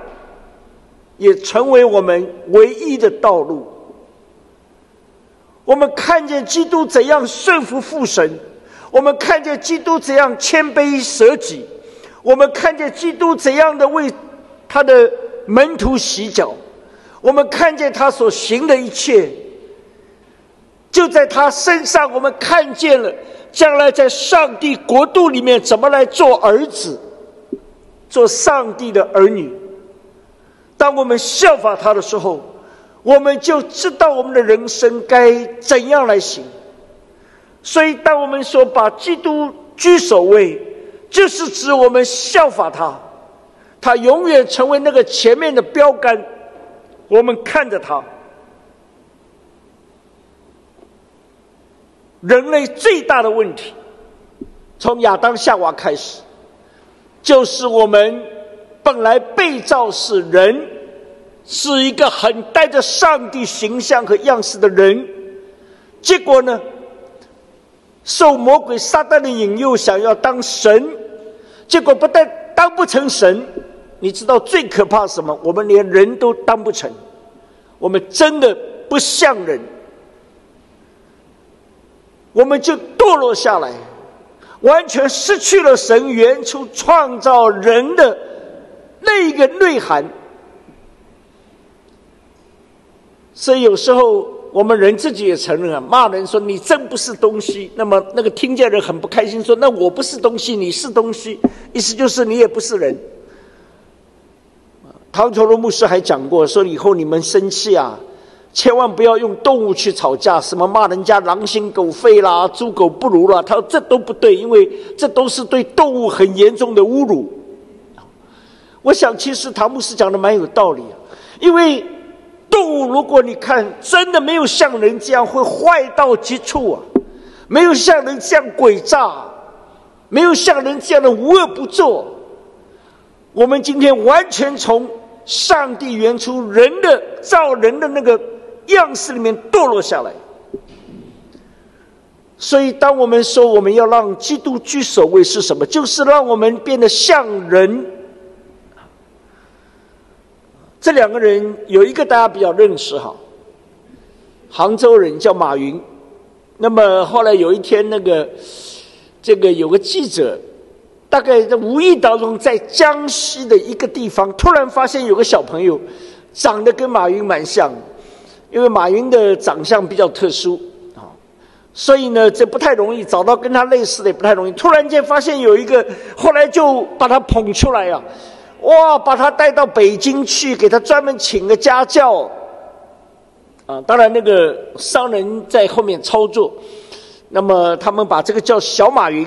也成为我们唯一的道路。我们看见基督怎样顺服父神。我们看见基督怎样谦卑舍己，我们看见基督怎样的为他的门徒洗脚，我们看见他所行的一切，就在他身上，我们看见了将来在上帝国度里面怎么来做儿子，做上帝的儿女。当我们效法他的时候，我们就知道我们的人生该怎样来行。所以，当我们说把基督居首位，就是指我们效法他，他永远成为那个前面的标杆。我们看着他，人类最大的问题，从亚当夏娃开始，就是我们本来被造是人，是一个很带着上帝形象和样式的人，结果呢？受魔鬼撒旦的引诱，想要当神，结果不但当不成神，你知道最可怕什么？我们连人都当不成，我们真的不像人，我们就堕落下来，完全失去了神原初创造人的那一个内涵。所以有时候。我们人自己也承认啊，骂人说你真不是东西，那么那个听见人很不开心，说那我不是东西，你是东西，意思就是你也不是人。唐朝的牧师还讲过，说以后你们生气啊，千万不要用动物去吵架，什么骂人家狼心狗肺啦、猪狗不如啦，他说这都不对，因为这都是对动物很严重的侮辱。我想，其实唐牧师讲的蛮有道理，因为。动物，如果你看，真的没有像人这样会坏到极处啊，没有像人这样诡诈，没有像人这样的无恶不作。我们今天完全从上帝原初人的造人的那个样式里面堕落下来。所以，当我们说我们要让基督居首位，是什么？就是让我们变得像人。这两个人有一个大家比较认识哈，杭州人叫马云。那么后来有一天，那个这个有个记者，大概在无意当中在江西的一个地方，突然发现有个小朋友长得跟马云蛮像，因为马云的长相比较特殊啊，所以呢这不太容易找到跟他类似的，也不太容易。突然间发现有一个，后来就把他捧出来呀。哇！把他带到北京去，给他专门请个家教。啊，当然那个商人在后面操作。那么他们把这个叫小马云，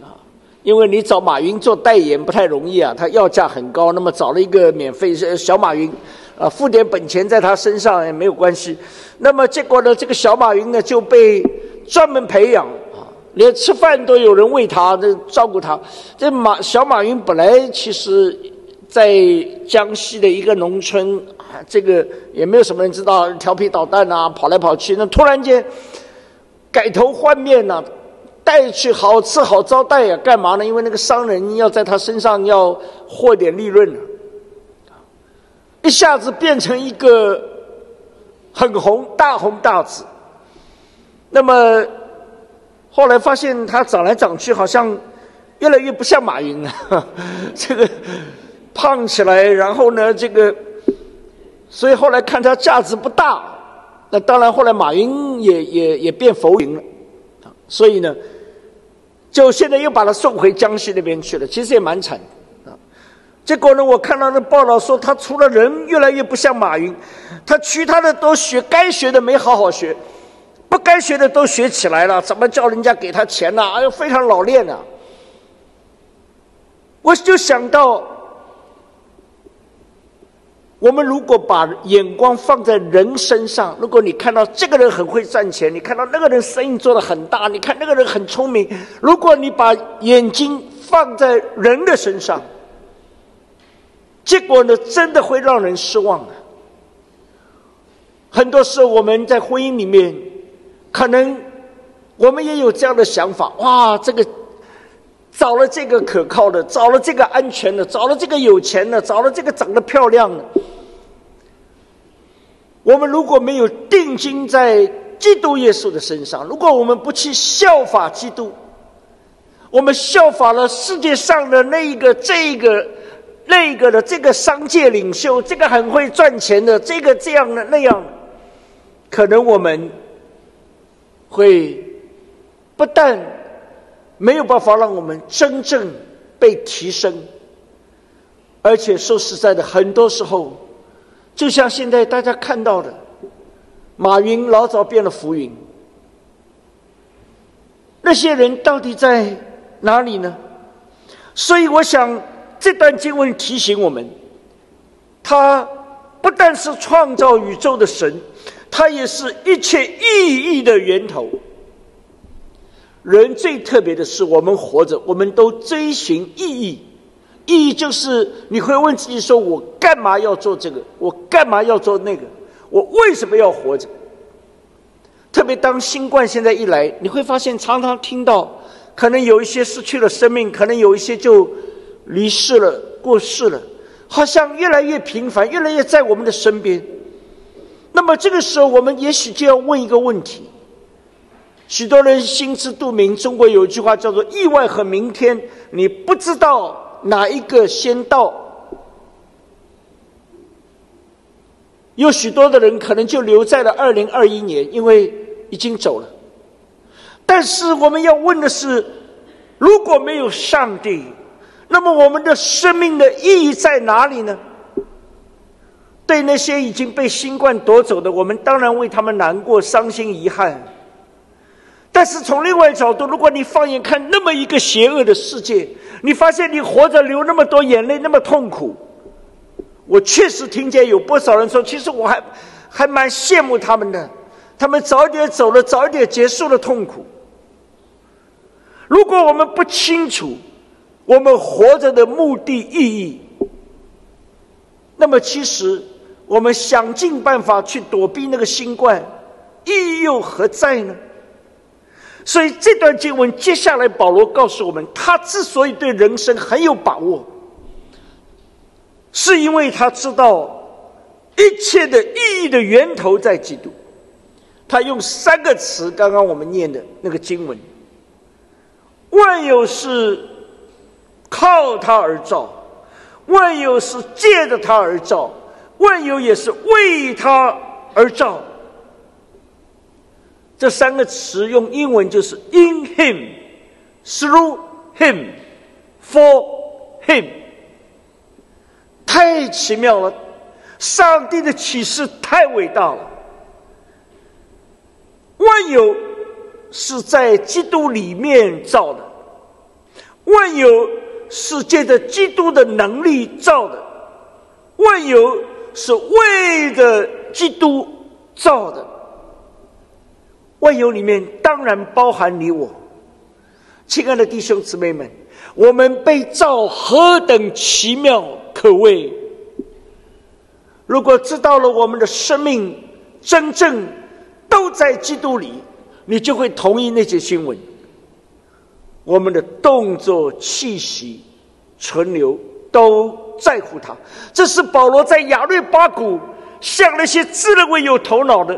啊，因为你找马云做代言不太容易啊，他要价很高。那么找了一个免费小马云，啊，付点本钱在他身上也没有关系。那么结果呢，这个小马云呢就被专门培养啊，连吃饭都有人喂他，这照顾他。这马小马云本来其实，在江西的一个农村，这个也没有什么人知道，调皮捣蛋啊，跑来跑去。那突然间。改头换面了，带去好吃好招待呀，干嘛呢？因为那个商人要在他身上要获点利润呢，一下子变成一个很红大红大紫。那么后来发现他长来长去好像越来越不像马云了，这个胖起来，然后呢，这个所以后来看他价值不大。那当然，后来马云也也也变浮云了，所以呢，就现在又把他送回江西那边去了。其实也蛮惨啊。结果呢，我看到那报道说，他除了人越来越不像马云，他其他的都学，该学的没好好学，不该学的都学起来了。怎么叫人家给他钱呢？哎呦，非常老练啊！我就想到。我们如果把眼光放在人身上，如果你看到这个人很会赚钱，你看到那个人生意做得很大，你看那个人很聪明，如果你把眼睛放在人的身上，结果呢，真的会让人失望的。很多时候我们在婚姻里面，可能我们也有这样的想法：哇，这个找了这个可靠的，找了这个安全的，找了这个有钱的，找了这个长得漂亮的。我们如果没有定睛在基督耶稣的身上，如果我们不去效法基督，我们效法了世界上的那一个、这一个、那个的这个商界领袖，这个很会赚钱的，这个这样的那样，可能我们会不但没有办法让我们真正被提升，而且说实在的，很多时候。就像现在大家看到的，马云老早变了浮云，那些人到底在哪里呢？所以我想这段经文提醒我们，他不但是创造宇宙的神，他也是一切意义的源头。人最特别的是，我们活着，我们都追寻意义。意义就是你会问自己：说我干嘛要做这个？我干嘛要做那个？我为什么要活着？特别当新冠现在一来，你会发现常常听到，可能有一些失去了生命，可能有一些就离世了、过世了，好像越来越频繁，越来越在我们的身边。那么这个时候，我们也许就要问一个问题：许多人心知肚明，中国有一句话叫做“意外和明天”，你不知道。哪一个先到？有许多的人可能就留在了二零二一年，因为已经走了。但是我们要问的是：如果没有上帝，那么我们的生命的意义在哪里呢？对那些已经被新冠夺走的，我们当然为他们难过、伤心、遗憾。但是从另外角度，如果你放眼看那么一个邪恶的世界，你发现你活着流那么多眼泪，那么痛苦。我确实听见有不少人说，其实我还还蛮羡慕他们的，他们早点走了，早点结束了痛苦。如果我们不清楚我们活着的目的意义，那么其实我们想尽办法去躲避那个新冠，意义又何在呢？所以这段经文接下来，保罗告诉我们，他之所以对人生很有把握，是因为他知道一切的意义的源头在基督。他用三个词，刚刚我们念的那个经文：万有是靠他而造，万有是借着他而造，万有也是为他而造。这三个词用英文就是 “in him, through him, for him”，太奇妙了！上帝的启示太伟大了。万有是在基督里面造的，万有是借着基督的能力造的，万有是为着基督造的，万有里面当然包含你我，亲爱的弟兄姊妹们，我们被造何等奇妙可畏！如果知道了我们的生命真正都在基督里。你就会同意那些新闻。我们的动作、气息、存留都在乎他。这是保罗在亚略巴谷向那些自认为有头脑的，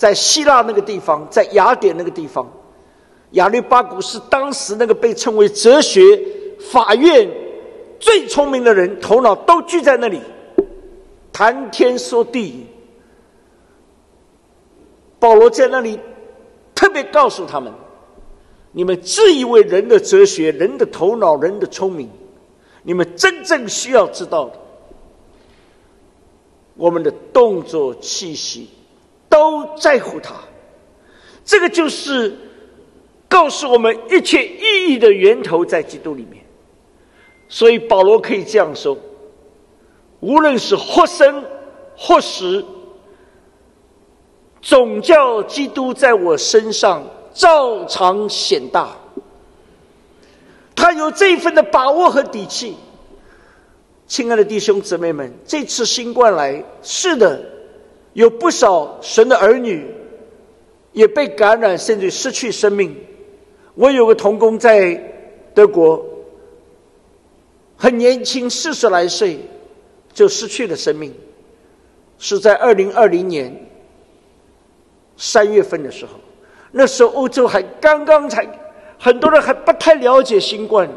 在希腊那个地方，在雅典那个地方，亚略巴古是当时那个被称为哲学法院最聪明的人，头脑都聚在那里，谈天说地。保罗在那里特别告诉他们：“你们自以为人的哲学、人的头脑、人的聪明，你们真正需要知道的，我们的动作、气息都在乎他。这个就是告诉我们一切意义的源头在基督里面。所以保罗可以这样说：无论是或生或死。”总叫基督在我身上照常显大，他有这一份的把握和底气。亲爱的弟兄姊妹们，这次新冠来，是的，有不少神的儿女也被感染，甚至失去生命。我有个同工在德国，很年轻，四十来岁就失去了生命，是在二零二零年。三月份的时候，那时候欧洲还刚刚才，很多人还不太了解新冠，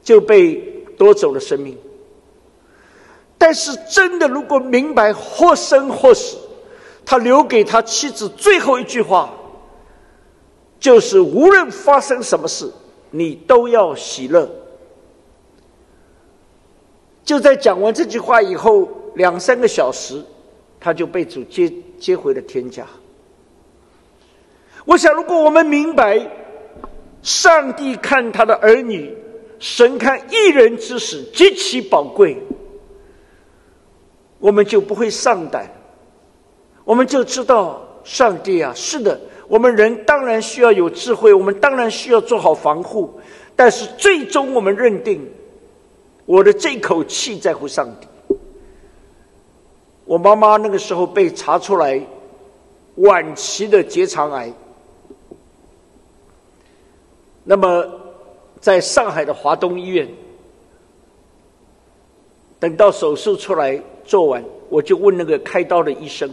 就被夺走了生命。但是真的，如果明白或生或死，他留给他妻子最后一句话，就是无论发生什么事，你都要喜乐。就在讲完这句话以后两三个小时。他就被主接接回了天家。我想，如果我们明白，上帝看他的儿女，神看一人之死极其宝贵，我们就不会丧胆，我们就知道，上帝啊，是的，我们人当然需要有智慧，我们当然需要做好防护，但是最终我们认定，我的这口气在乎上帝。我妈妈那个时候被查出来晚期的结肠癌，那么在上海的华东医院，等到手术出来做完，我就问那个开刀的医生，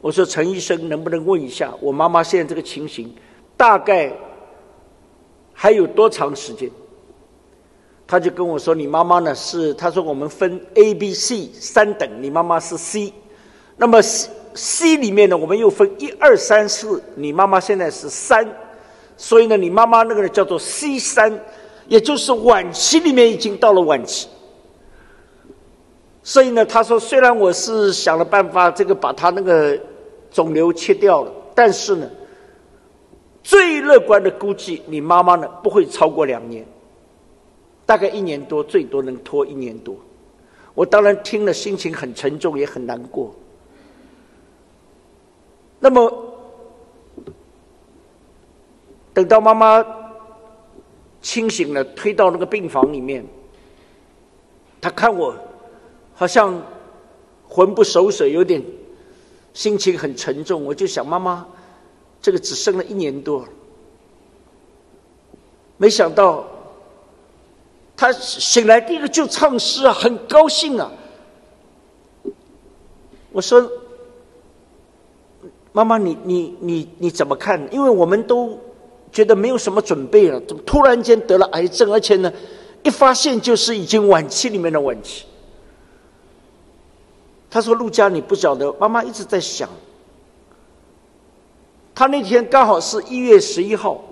我说：“陈医生，能不能问一下我妈妈现在这个情形，大概还有多长时间？”他就跟我说：“你妈妈呢？是他说我们分 A、B、C 三等，你妈妈是 C。那么 C 里面呢，我们又分一二三四，你妈妈现在是三，所以呢，你妈妈那个呢叫做 C 三，也就是晚期里面已经到了晚期。所以呢，他说虽然我是想了办法，这个把他那个肿瘤切掉了，但是呢，最乐观的估计，你妈妈呢不会超过两年。”大概一年多，最多能拖一年多。我当然听了，心情很沉重，也很难过。那么，等到妈妈清醒了，推到那个病房里面，他看我好像魂不守舍，有点心情很沉重。我就想，妈妈这个只剩了一年多，没想到。他醒来第一个就唱诗啊，很高兴啊。我说：“妈妈，你你你你怎么看？因为我们都觉得没有什么准备了，怎么突然间得了癌症？而且呢，一发现就是已经晚期里面的晚期。”他说：“陆家，你不晓得，妈妈一直在想。他那天刚好是一月十一号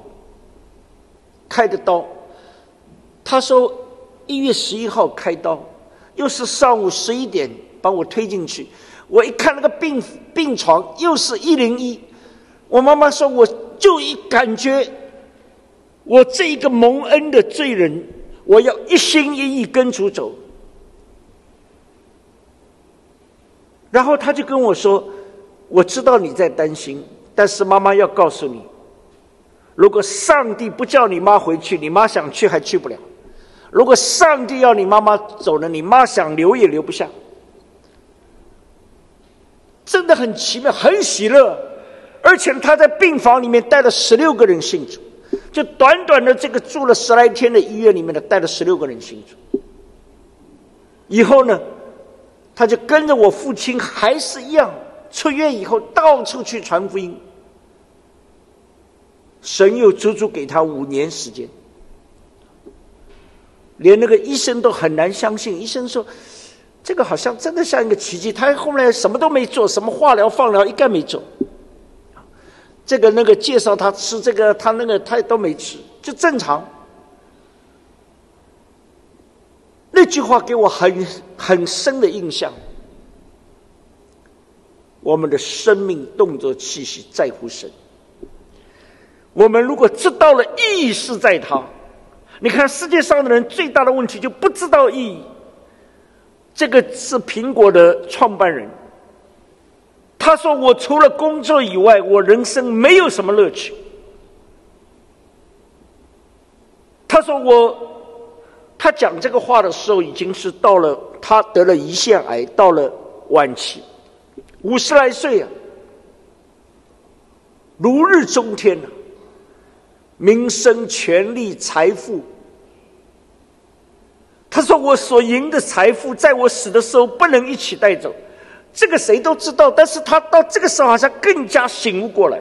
开的刀。”他说：“一月十一号开刀，又是上午十一点把我推进去。我一看那个病病床，又是一零一，我妈妈说，我就一感觉，我这一个蒙恩的罪人，我要一心一意跟主走。然后他就跟我说：“我知道你在担心，但是妈妈要告诉你，如果上帝不叫你妈回去，你妈想去还去不了；如果上帝要你妈妈走了，你妈想留也留不下。”真的很奇妙，很喜乐。而且他在病房里面带了十六个人信主，就短短的这个住了十来天的医院里面的带了十六个人信主。以后呢，他就跟着我父亲还是一样，出院以后到处去传福音。神又足足给他五年时间，连那个医生都很难相信。医生说：“这个好像真的像一个奇迹。”他后来什么都没做，什么化疗、放疗一概没做。这个那个介绍他吃这个，他那个他也都没吃，就正常。那句话给我很很深的印象。我们的生命、动作、气息在乎神。我们如果知道了意义是在他，你看世界上的人最大的问题就不知道意义。这个是苹果的创办人。他说：“我除了工作以外，我人生没有什么乐趣。”他说：“我，他讲这个话的时候，已经是到了他得了胰腺癌，到了晚期，五十来岁啊，如日中天啊，名声、权力、财富。”他说：“我所赢的财富，在我死的时候不能一起带走。”这个谁都知道，但是他到这个时候好像更加醒悟过来。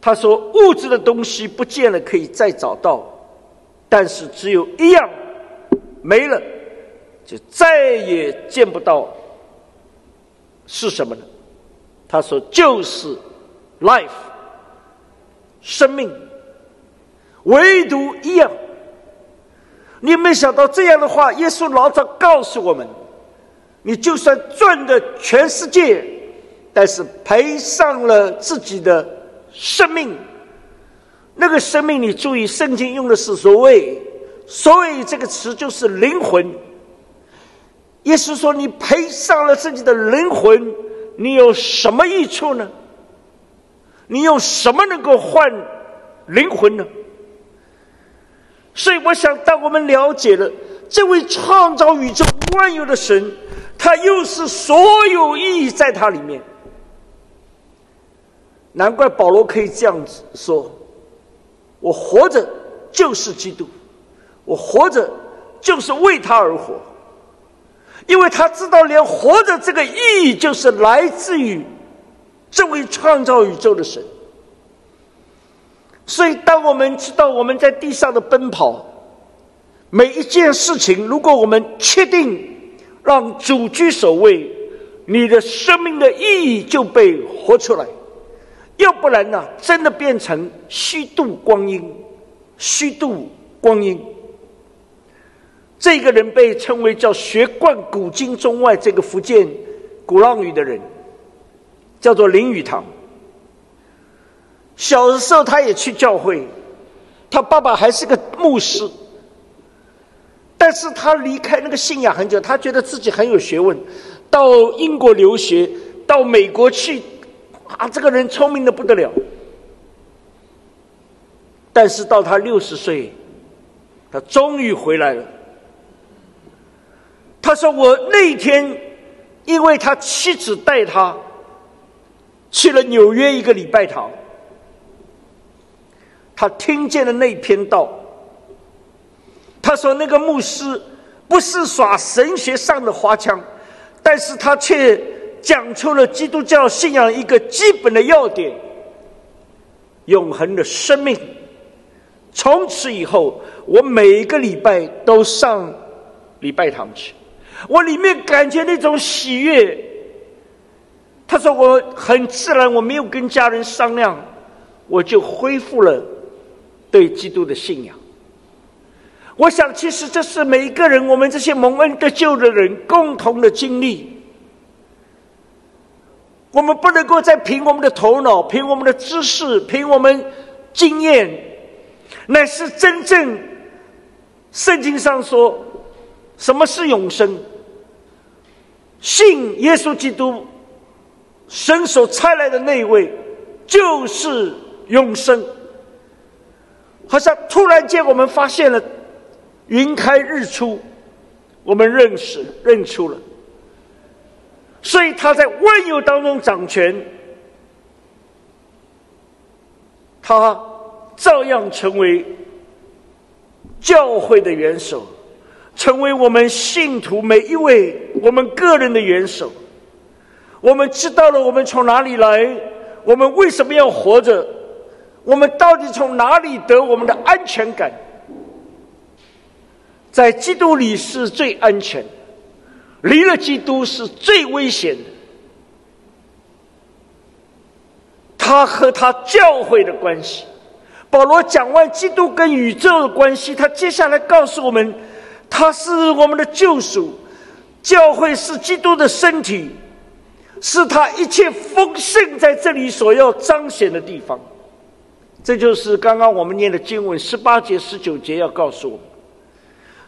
他说：“物质的东西不见了，可以再找到，但是只有一样没了，就再也见不到。是什么呢？”他说：“就是 life，生命，唯独一样。”你没想到这样的话，耶稣老早告诉我们：你就算赚的全世界，但是赔上了自己的生命。那个生命，你注意，圣经用的是所谓“所谓”这个词，就是灵魂。耶稣说：“你赔上了自己的灵魂，你有什么益处呢？你用什么能够换灵魂呢？”所以，我想，当我们了解了这位创造宇宙万有的神，他又是所有意义在他里面。难怪保罗可以这样子说：“我活着就是基督，我活着就是为他而活，因为他知道，连活着这个意义，就是来自于这位创造宇宙的神。”所以，当我们知道我们在地上的奔跑，每一件事情，如果我们确定让主居首位，你的生命的意义就被活出来；要不然呢，真的变成虚度光阴，虚度光阴。这个人被称为叫学贯古今中外这个福建鼓浪屿的人，叫做林语堂。小的时候，他也去教会，他爸爸还是个牧师。但是他离开那个信仰很久，他觉得自己很有学问，到英国留学，到美国去，啊，这个人聪明的不得了。但是到他六十岁，他终于回来了。他说：“我那天，因为他妻子带他去了纽约一个礼拜堂。”他听见了那篇道，他说：“那个牧师不是耍神学上的花枪，但是他却讲出了基督教信仰一个基本的要点：永恒的生命。从此以后，我每个礼拜都上礼拜堂去，我里面感觉那种喜悦。”他说：“我很自然，我没有跟家人商量，我就恢复了。”对基督的信仰，我想，其实这是每一个人，我们这些蒙恩得救的人共同的经历。我们不能够再凭我们的头脑、凭我们的知识、凭我们经验，乃是真正圣经上说什么是永生。信耶稣基督，神所差来的那位，就是永生。好像突然间，我们发现了云开日出，我们认识认出了。所以他在万有当中掌权，他照样成为教会的元首。成为我们信徒每一位我们个人的元首，我们知道了我们从哪里来，我们为什么要活着，我们到底从哪里得我们的安全感？在基督里是最安全，离了基督是最危险的。他和他教会的关系，保罗讲完基督跟宇宙的关系，他接下来告诉我们。他是我们的救赎，教会是基督的身体，是他一切丰盛在这里所要彰显的地方。这就是刚刚我们念的经文十八节、十九节要告诉我们，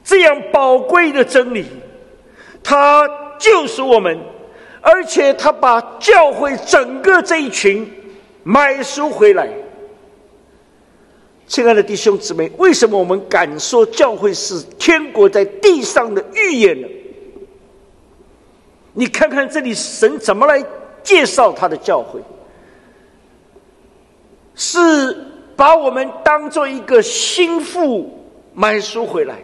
这样宝贵的真理，他救赎我们，而且他把教会整个这一群买赎回来。亲爱的弟兄姊妹，为什么我们敢说教会是天国在地上的预言呢？你看看这里神怎么来介绍他的教会，是把我们当做一个心腹买赎回来，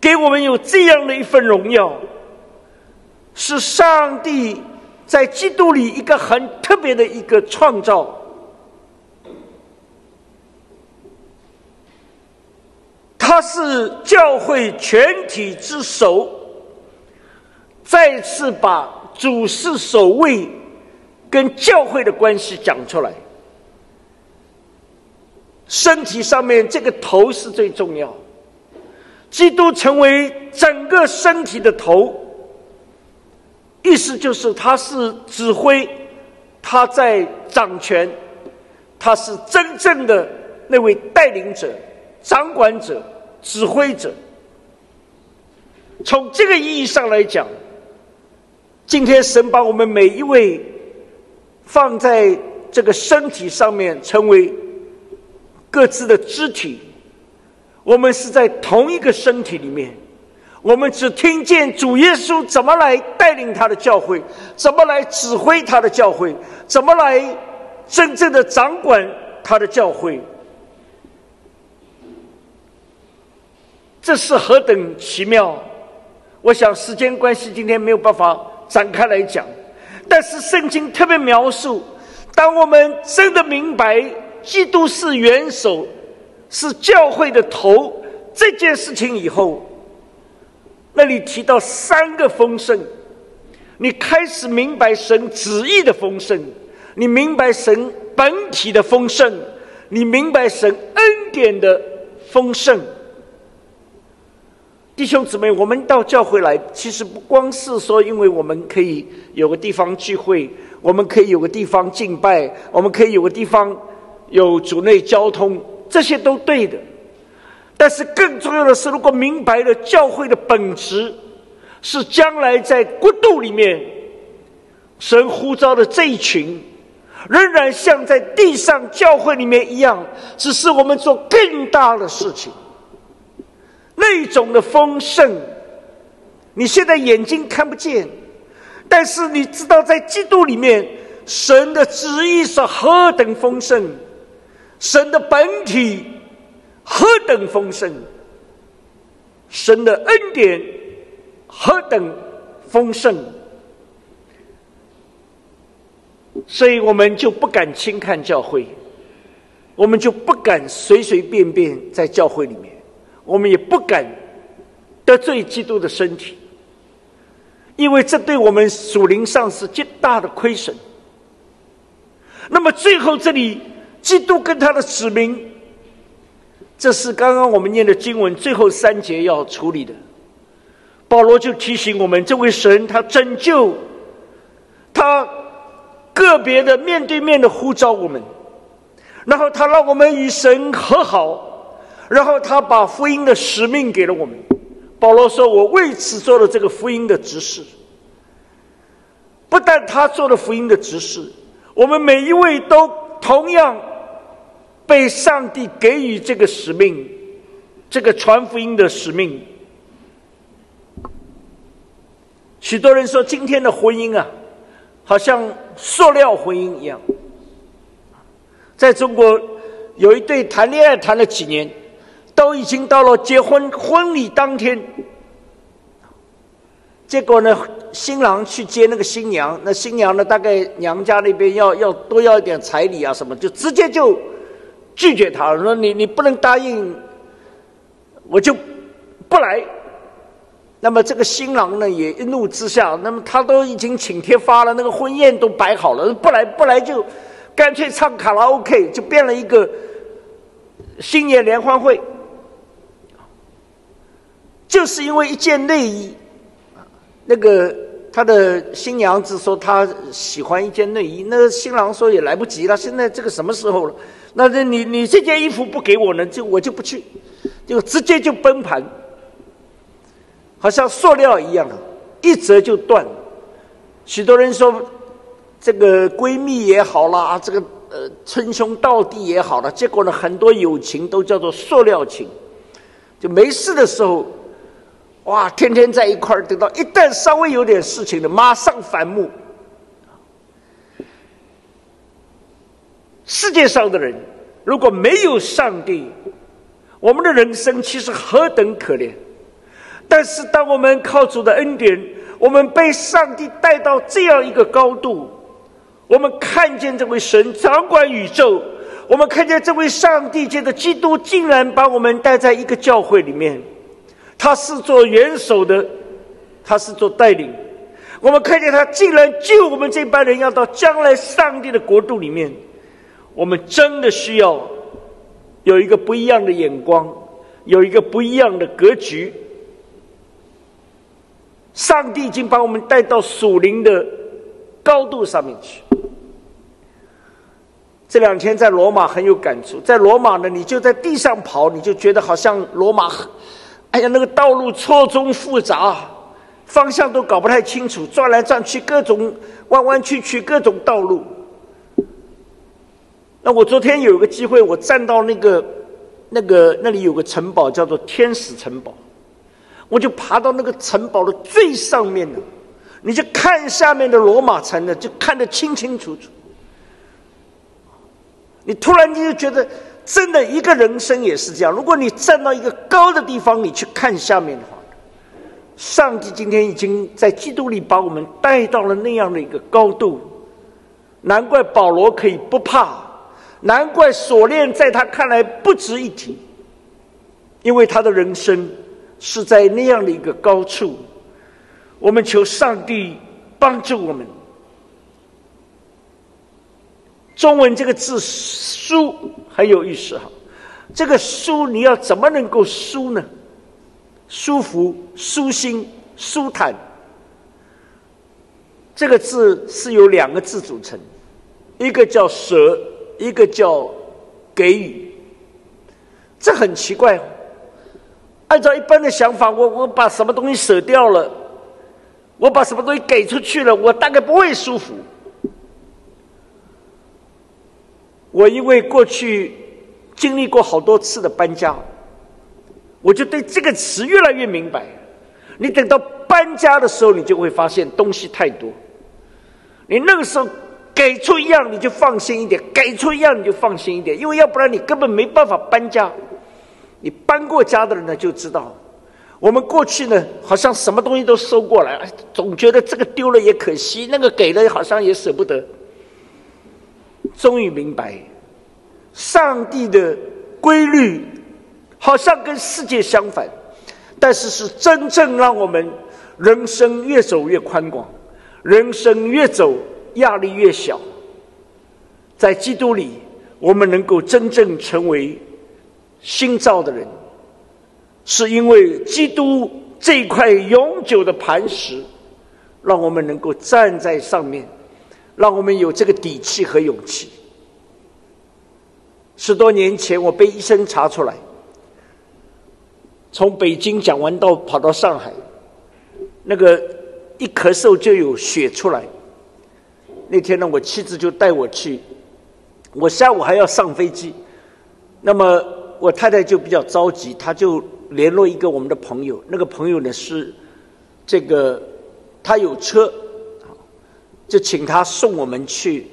给我们有这样的一份荣耀，是上帝在基督里一个很特别的一个创造。他是教会全体之首，再次把主事守卫跟教会的关系讲出来。身体上面这个头是最重要，基督成为整个身体的头，意思就是他是指挥，他在掌权，他是真正的那位带领者、掌管者。指挥者，从这个意义上来讲，今天神把我们每一位放在这个身体上面，成为各自的肢体。我们是在同一个身体里面，我们只听见主耶稣怎么来带领他的教会，怎么来指挥他的教会，怎么来真正的掌管他的教会。这是何等奇妙！我想时间关系，今天没有办法展开来讲。但是圣经特别描述，当我们真的明白基督是元首，是教会的头这件事情以后，那里提到三个丰盛，你开始明白神旨意的丰盛，你明白神本体的丰盛，你明白神恩典的丰盛。弟兄姊妹，我们到教会来，其实不光是说，因为我们可以有个地方聚会，我们可以有个地方敬拜，我们可以有个地方有主内交通，这些都对的。但是更重要的是，如果明白了教会的本质是将来在国度里面，神呼召的这一群，仍然像在地上教会里面一样，只是我们做更大的事情。那种的丰盛，你现在眼睛看不见，但是你知道，在基督里面，神的旨意是何等丰盛，神的本体何等丰盛，神的恩典何等丰盛，所以我们就不敢轻看教会，我们就不敢随随便便在教会里面。我们也不敢得罪基督的身体，因为这对我们属灵上是极大的亏损。那么最后这里，基督跟他的子民，这是刚刚我们念的经文最后三节要处理的。保罗就提醒我们，这位神他拯救，他个别的面对面的呼召我们，然后他让我们与神和好，然后他把福音的使命给了我们。保罗说：“我为此做了这个福音的执事。”不但他做了福音的执事，我们每一位都同样被上帝给予这个使命，这个传福音的使命。许多人说，今天的婚姻啊，好像塑料婚姻一样。在中国，有一对谈恋爱谈了几年，都已经到了结婚婚礼当天，结果呢，新郎去接那个新娘，那新娘呢，大概娘家那边要要多要一点彩礼啊什么，就直接就拒绝他，说你你不能答应，我就不来。那么这个新郎呢，也一怒之下，那么他都已经请帖发了，那个婚宴都摆好了，不来不来就干脆唱卡拉 OK，就变了一个新年联欢会。就是因为一件内衣，那个他的新娘子说她喜欢一件内衣，那个新郎说也来不及了，现在这个什么时候了？那这你你这件衣服不给我呢，就我就不去，就直接就崩盘。好像塑料一样的，一折就断。许多人说，这个闺蜜也好啦，这个呃称兄道弟也好了，结果呢，很多友情都叫做塑料情。就没事的时候，哇，天天在一块儿，等到一旦稍微有点事情的，马上反目。世界上的人如果没有上帝，我们的人生其实何等可怜。但是，当我们靠主的恩典，我们被上帝带到这样一个高度，我们看见这位神掌管宇宙，我们看见这位上帝界的基督竟然把我们带在一个教会里面，他是做元首的，他是做带领，我们看见他竟然救我们这班人要到将来上帝的国度里面，我们真的需要有一个不一样的眼光，有一个不一样的格局。上帝已经把我们带到属灵的高度上面去。这两天在罗马很有感触，在罗马呢，你就在地上跑，你就觉得好像罗马，哎呀，那个道路错综复杂，方向都搞不太清楚，转来转去，各种弯弯曲曲，各种道路。那我昨天有个机会，我站到那个那个那里有个城堡，叫做天使城堡。我就爬到那个城堡的最上面了，你就看下面的罗马城呢，就看得清清楚楚。你突然间就觉得，真的一个人生也是这样。如果你站到一个高的地方，你去看下面的话，上帝今天已经在基督里把我们带到了那样的一个高度。难怪保罗可以不怕，难怪锁链在他看来不值一提，因为他的人生。是在那样的一个高处，我们求上帝帮助我们。中文这个字“舒”很有意思哈，这个“舒”你要怎么能够舒呢？舒服、舒心、舒坦。这个字是由两个字组成，一个叫“舍”，一个叫“给予”。这很奇怪。按照一般的想法，我我把什么东西舍掉了，我把什么东西给出去了，我大概不会舒服。我因为过去经历过好多次的搬家，我就对这个词越来越明白。你等到搬家的时候，你就会发现东西太多。你那个时候给出一样，你就放心一点；给出一样，你就放心一点，因为要不然你根本没办法搬家。你搬过家的人呢，就知道，我们过去呢，好像什么东西都收过来，总觉得这个丢了也可惜，那个给了好像也舍不得。终于明白，上帝的规律好像跟世界相反，但是是真正让我们人生越走越宽广，人生越走压力越小。在基督里，我们能够真正成为。新造的人，是因为基督这块永久的磐石，让我们能够站在上面，让我们有这个底气和勇气。十多年前，我被医生查出来，从北京讲完到跑到上海，那个一咳嗽就有血出来。那天呢，我妻子就带我去，我下午还要上飞机，那么我太太就比较着急，她就联络一个我们的朋友，那个朋友呢是这个他有车，就请他送我们去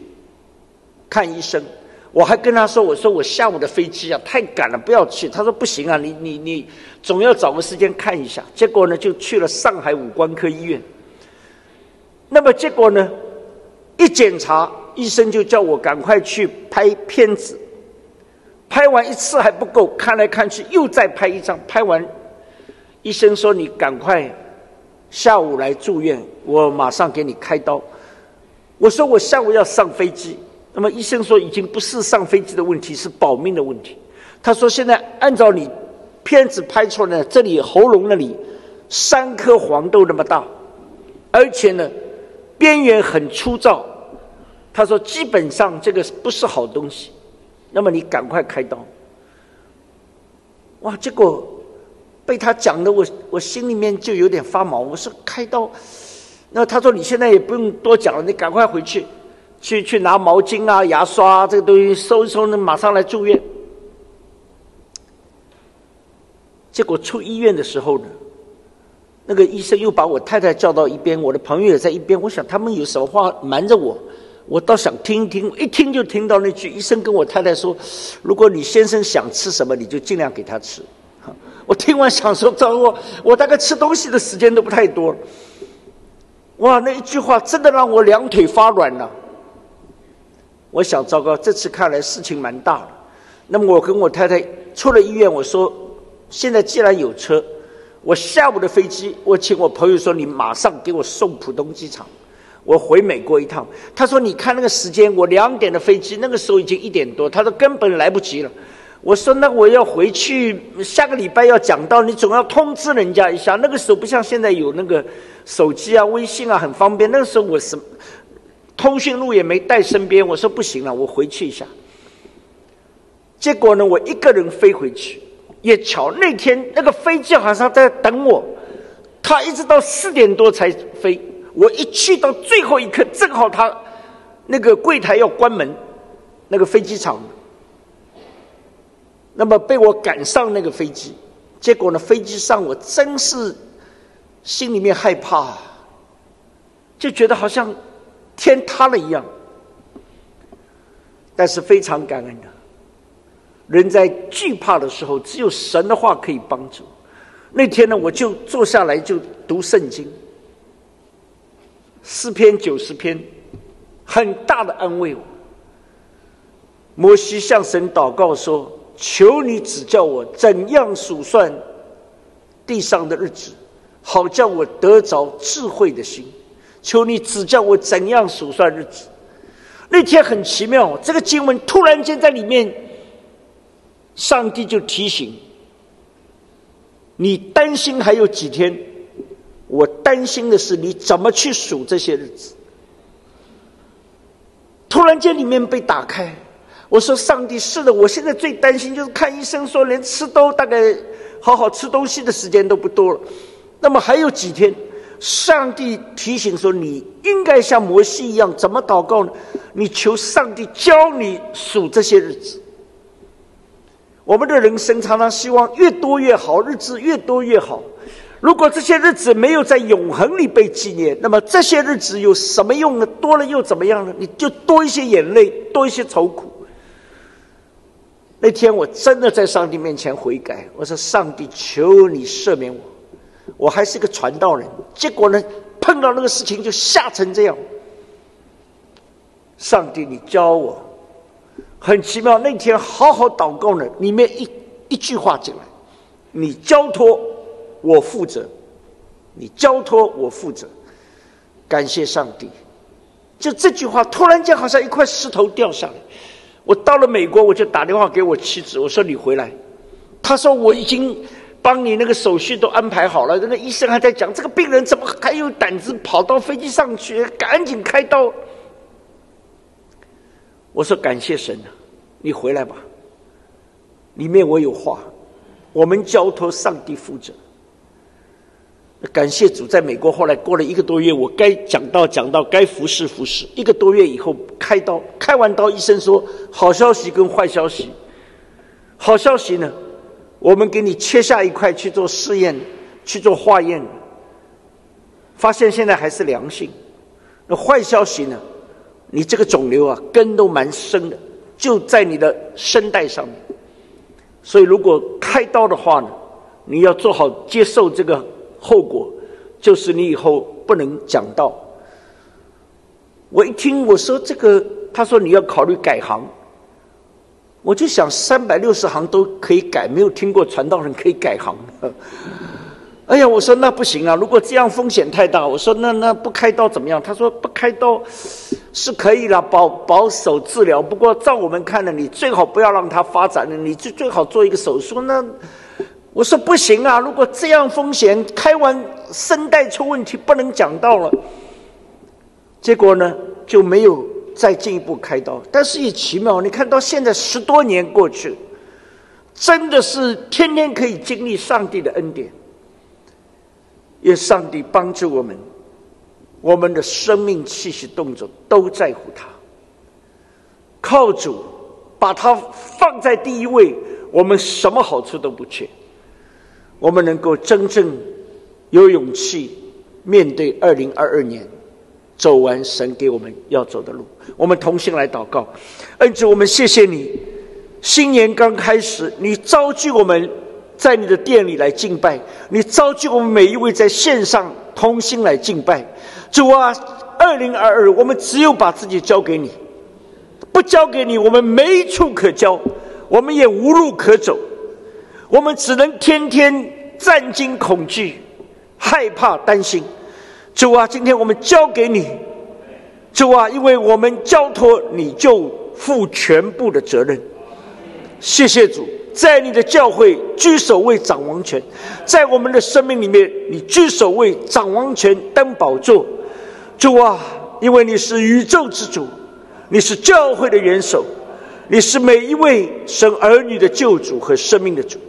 看医生。我还跟他说：“我说我下午的飞机啊太赶了，不要去。”他说：“不行啊，你你你总要找个时间看一下。”结果呢，就去了上海五官科医院。那么结果呢？一检查，医生就叫我赶快去拍片子。拍完一次还不够，看来看去又再拍一张。拍完，医生说：“你赶快下午来住院，我马上给你开刀。”我说：“我下午要上飞机。”那么医生说：“已经不是上飞机的问题，是保命的问题。”他说：“现在按照你片子拍出来，这里喉咙那里三颗黄豆那么大，而且呢。”边缘很粗糙，他说基本上这个不是好东西，那么你赶快开刀。哇，结果被他讲的我我心里面就有点发毛。我说开刀，那他说你现在也不用多讲了，你赶快回去，去去拿毛巾啊、牙刷啊、这个东西收一收，那马上来住院。结果出医院的时候呢？那个医生又把我太太叫到一边，我的朋友也在一边。我想他们有什么话瞒着我，我倒想听一听。一听就听到那句医生跟我太太说：“如果你先生想吃什么，你就尽量给他吃。”我听完想说：“糟糕，我大概吃东西的时间都不太多。”哇，那一句话真的让我两腿发软了。我想糟糕，这次看来事情蛮大的。那么我跟我太太出了医院，我说：“现在既然有车。”我下午的飞机，我请我朋友说：“你马上给我送浦东机场，我回美国一趟。”他说：“你看那个时间，我两点的飞机，那个时候已经一点多。”他说：“根本来不及了。”我说：“那我要回去，下个礼拜要讲到，你总要通知人家一下。那个时候不像现在有那个手机啊、微信啊，很方便。那个时候我什通讯录也没带身边。我说不行了，我回去一下。结果呢，我一个人飞回去。也巧，那天那个飞机好像在等我，他一直到四点多才飞。我一去到最后一刻，正好他那个柜台要关门，那个飞机场，那么被我赶上那个飞机。结果呢，飞机上我真是心里面害怕，就觉得好像天塌了一样。但是非常感恩的。人在惧怕的时候，只有神的话可以帮助。那天呢，我就坐下来就读圣经，四篇九十篇，很大的安慰我。摩西向神祷告说：“求你指教我怎样数算地上的日子，好叫我得着智慧的心。求你指教我怎样数算日子。”那天很奇妙，这个经文突然间在里面。上帝就提醒你担心还有几天，我担心的是你怎么去数这些日子。突然间里面被打开，我说：“上帝是的，我现在最担心就是看医生说连吃都大概好好吃东西的时间都不多了。那么还有几天？上帝提醒说你应该像摩西一样怎么祷告呢？你求上帝教你数这些日子。”我们的人生常常希望越多越好，日子越多越好。如果这些日子没有在永恒里被纪念，那么这些日子有什么用呢？多了又怎么样呢？你就多一些眼泪，多一些愁苦。那天我真的在上帝面前悔改，我说：“上帝，求你赦免我，我还是个传道人。”结果呢，碰到那个事情就吓成这样。上帝，你教我。很奇妙，那天好好祷告呢，里面一一句话进来：“你交托我负责，你交托我负责。”感谢上帝，就这句话，突然间好像一块石头掉下来。我到了美国，我就打电话给我妻子，我说：“你回来。”他说：“我已经帮你那个手续都安排好了。”那个医生还在讲：“这个病人怎么还有胆子跑到飞机上去？赶紧开刀！”我说感谢神啊，你回来吧。里面我有话，我们交托上帝负责。感谢主，在美国后来过了一个多月，我该讲到讲到，该服侍服侍。一个多月以后开刀，开完刀，医生说好消息跟坏消息。好消息呢，我们给你切下一块去做试验，去做化验，发现现在还是良性。那坏消息呢，你这个肿瘤啊根都蛮深的，就在你的声带上面。所以如果开刀的话呢，你要做好接受这个。后果就是你以后不能讲道。我一听我说这个，他说你要考虑改行，我就想三百六十行都可以改，没有听过传道人可以改行的。哎呀，我说那不行啊！如果这样风险太大，我说那那不开刀怎么样？他说不开刀是可以了，保保守治疗。不过照我们看呢，你最好不要让它发展了，你最最好做一个手术那。我说不行啊！如果这样风险，开完声带出问题，不能讲到了。结果呢，就没有再进一步开刀。但是也奇妙，你看到现在十多年过去，真的是天天可以经历上帝的恩典，愿上帝帮助我们，我们的生命气息动作都在乎他，靠主把他放在第一位，我们什么好处都不缺。我们能够真正有勇气面对二零二二年，走完神给我们要走的路。我们同心来祷告，恩主，我们谢谢你。新年刚开始，你召集我们在你的店里来敬拜，你召集我们每一位在线上同心来敬拜。主啊，二零二二，我们只有把自己交给你，不交给你，我们没处可交，我们也无路可走。我们只能天天战惊恐惧、害怕担心。主啊，今天我们交给你，主啊，因为我们交托你就负全部的责任。谢谢主，在你的教会居首位掌王权，在我们的生命里面，你居首位掌王权登宝座。主啊，因为你是宇宙之主，你是教会的元首，你是每一位生儿女的救主和生命的主。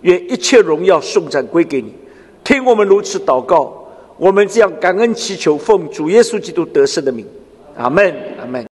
愿一切荣耀颂赞归给你，听我们如此祷告，我们这样感恩祈求，奉主耶稣基督得胜的名，阿门，阿门。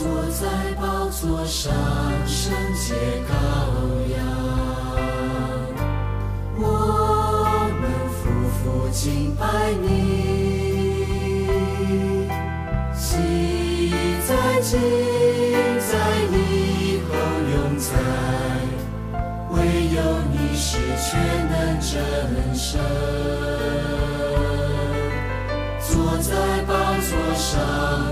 坐在宝座上，圣洁高扬，我们夫妇敬拜你，心在，情在，你以后永在，唯有你是全能真神，坐在宝座上。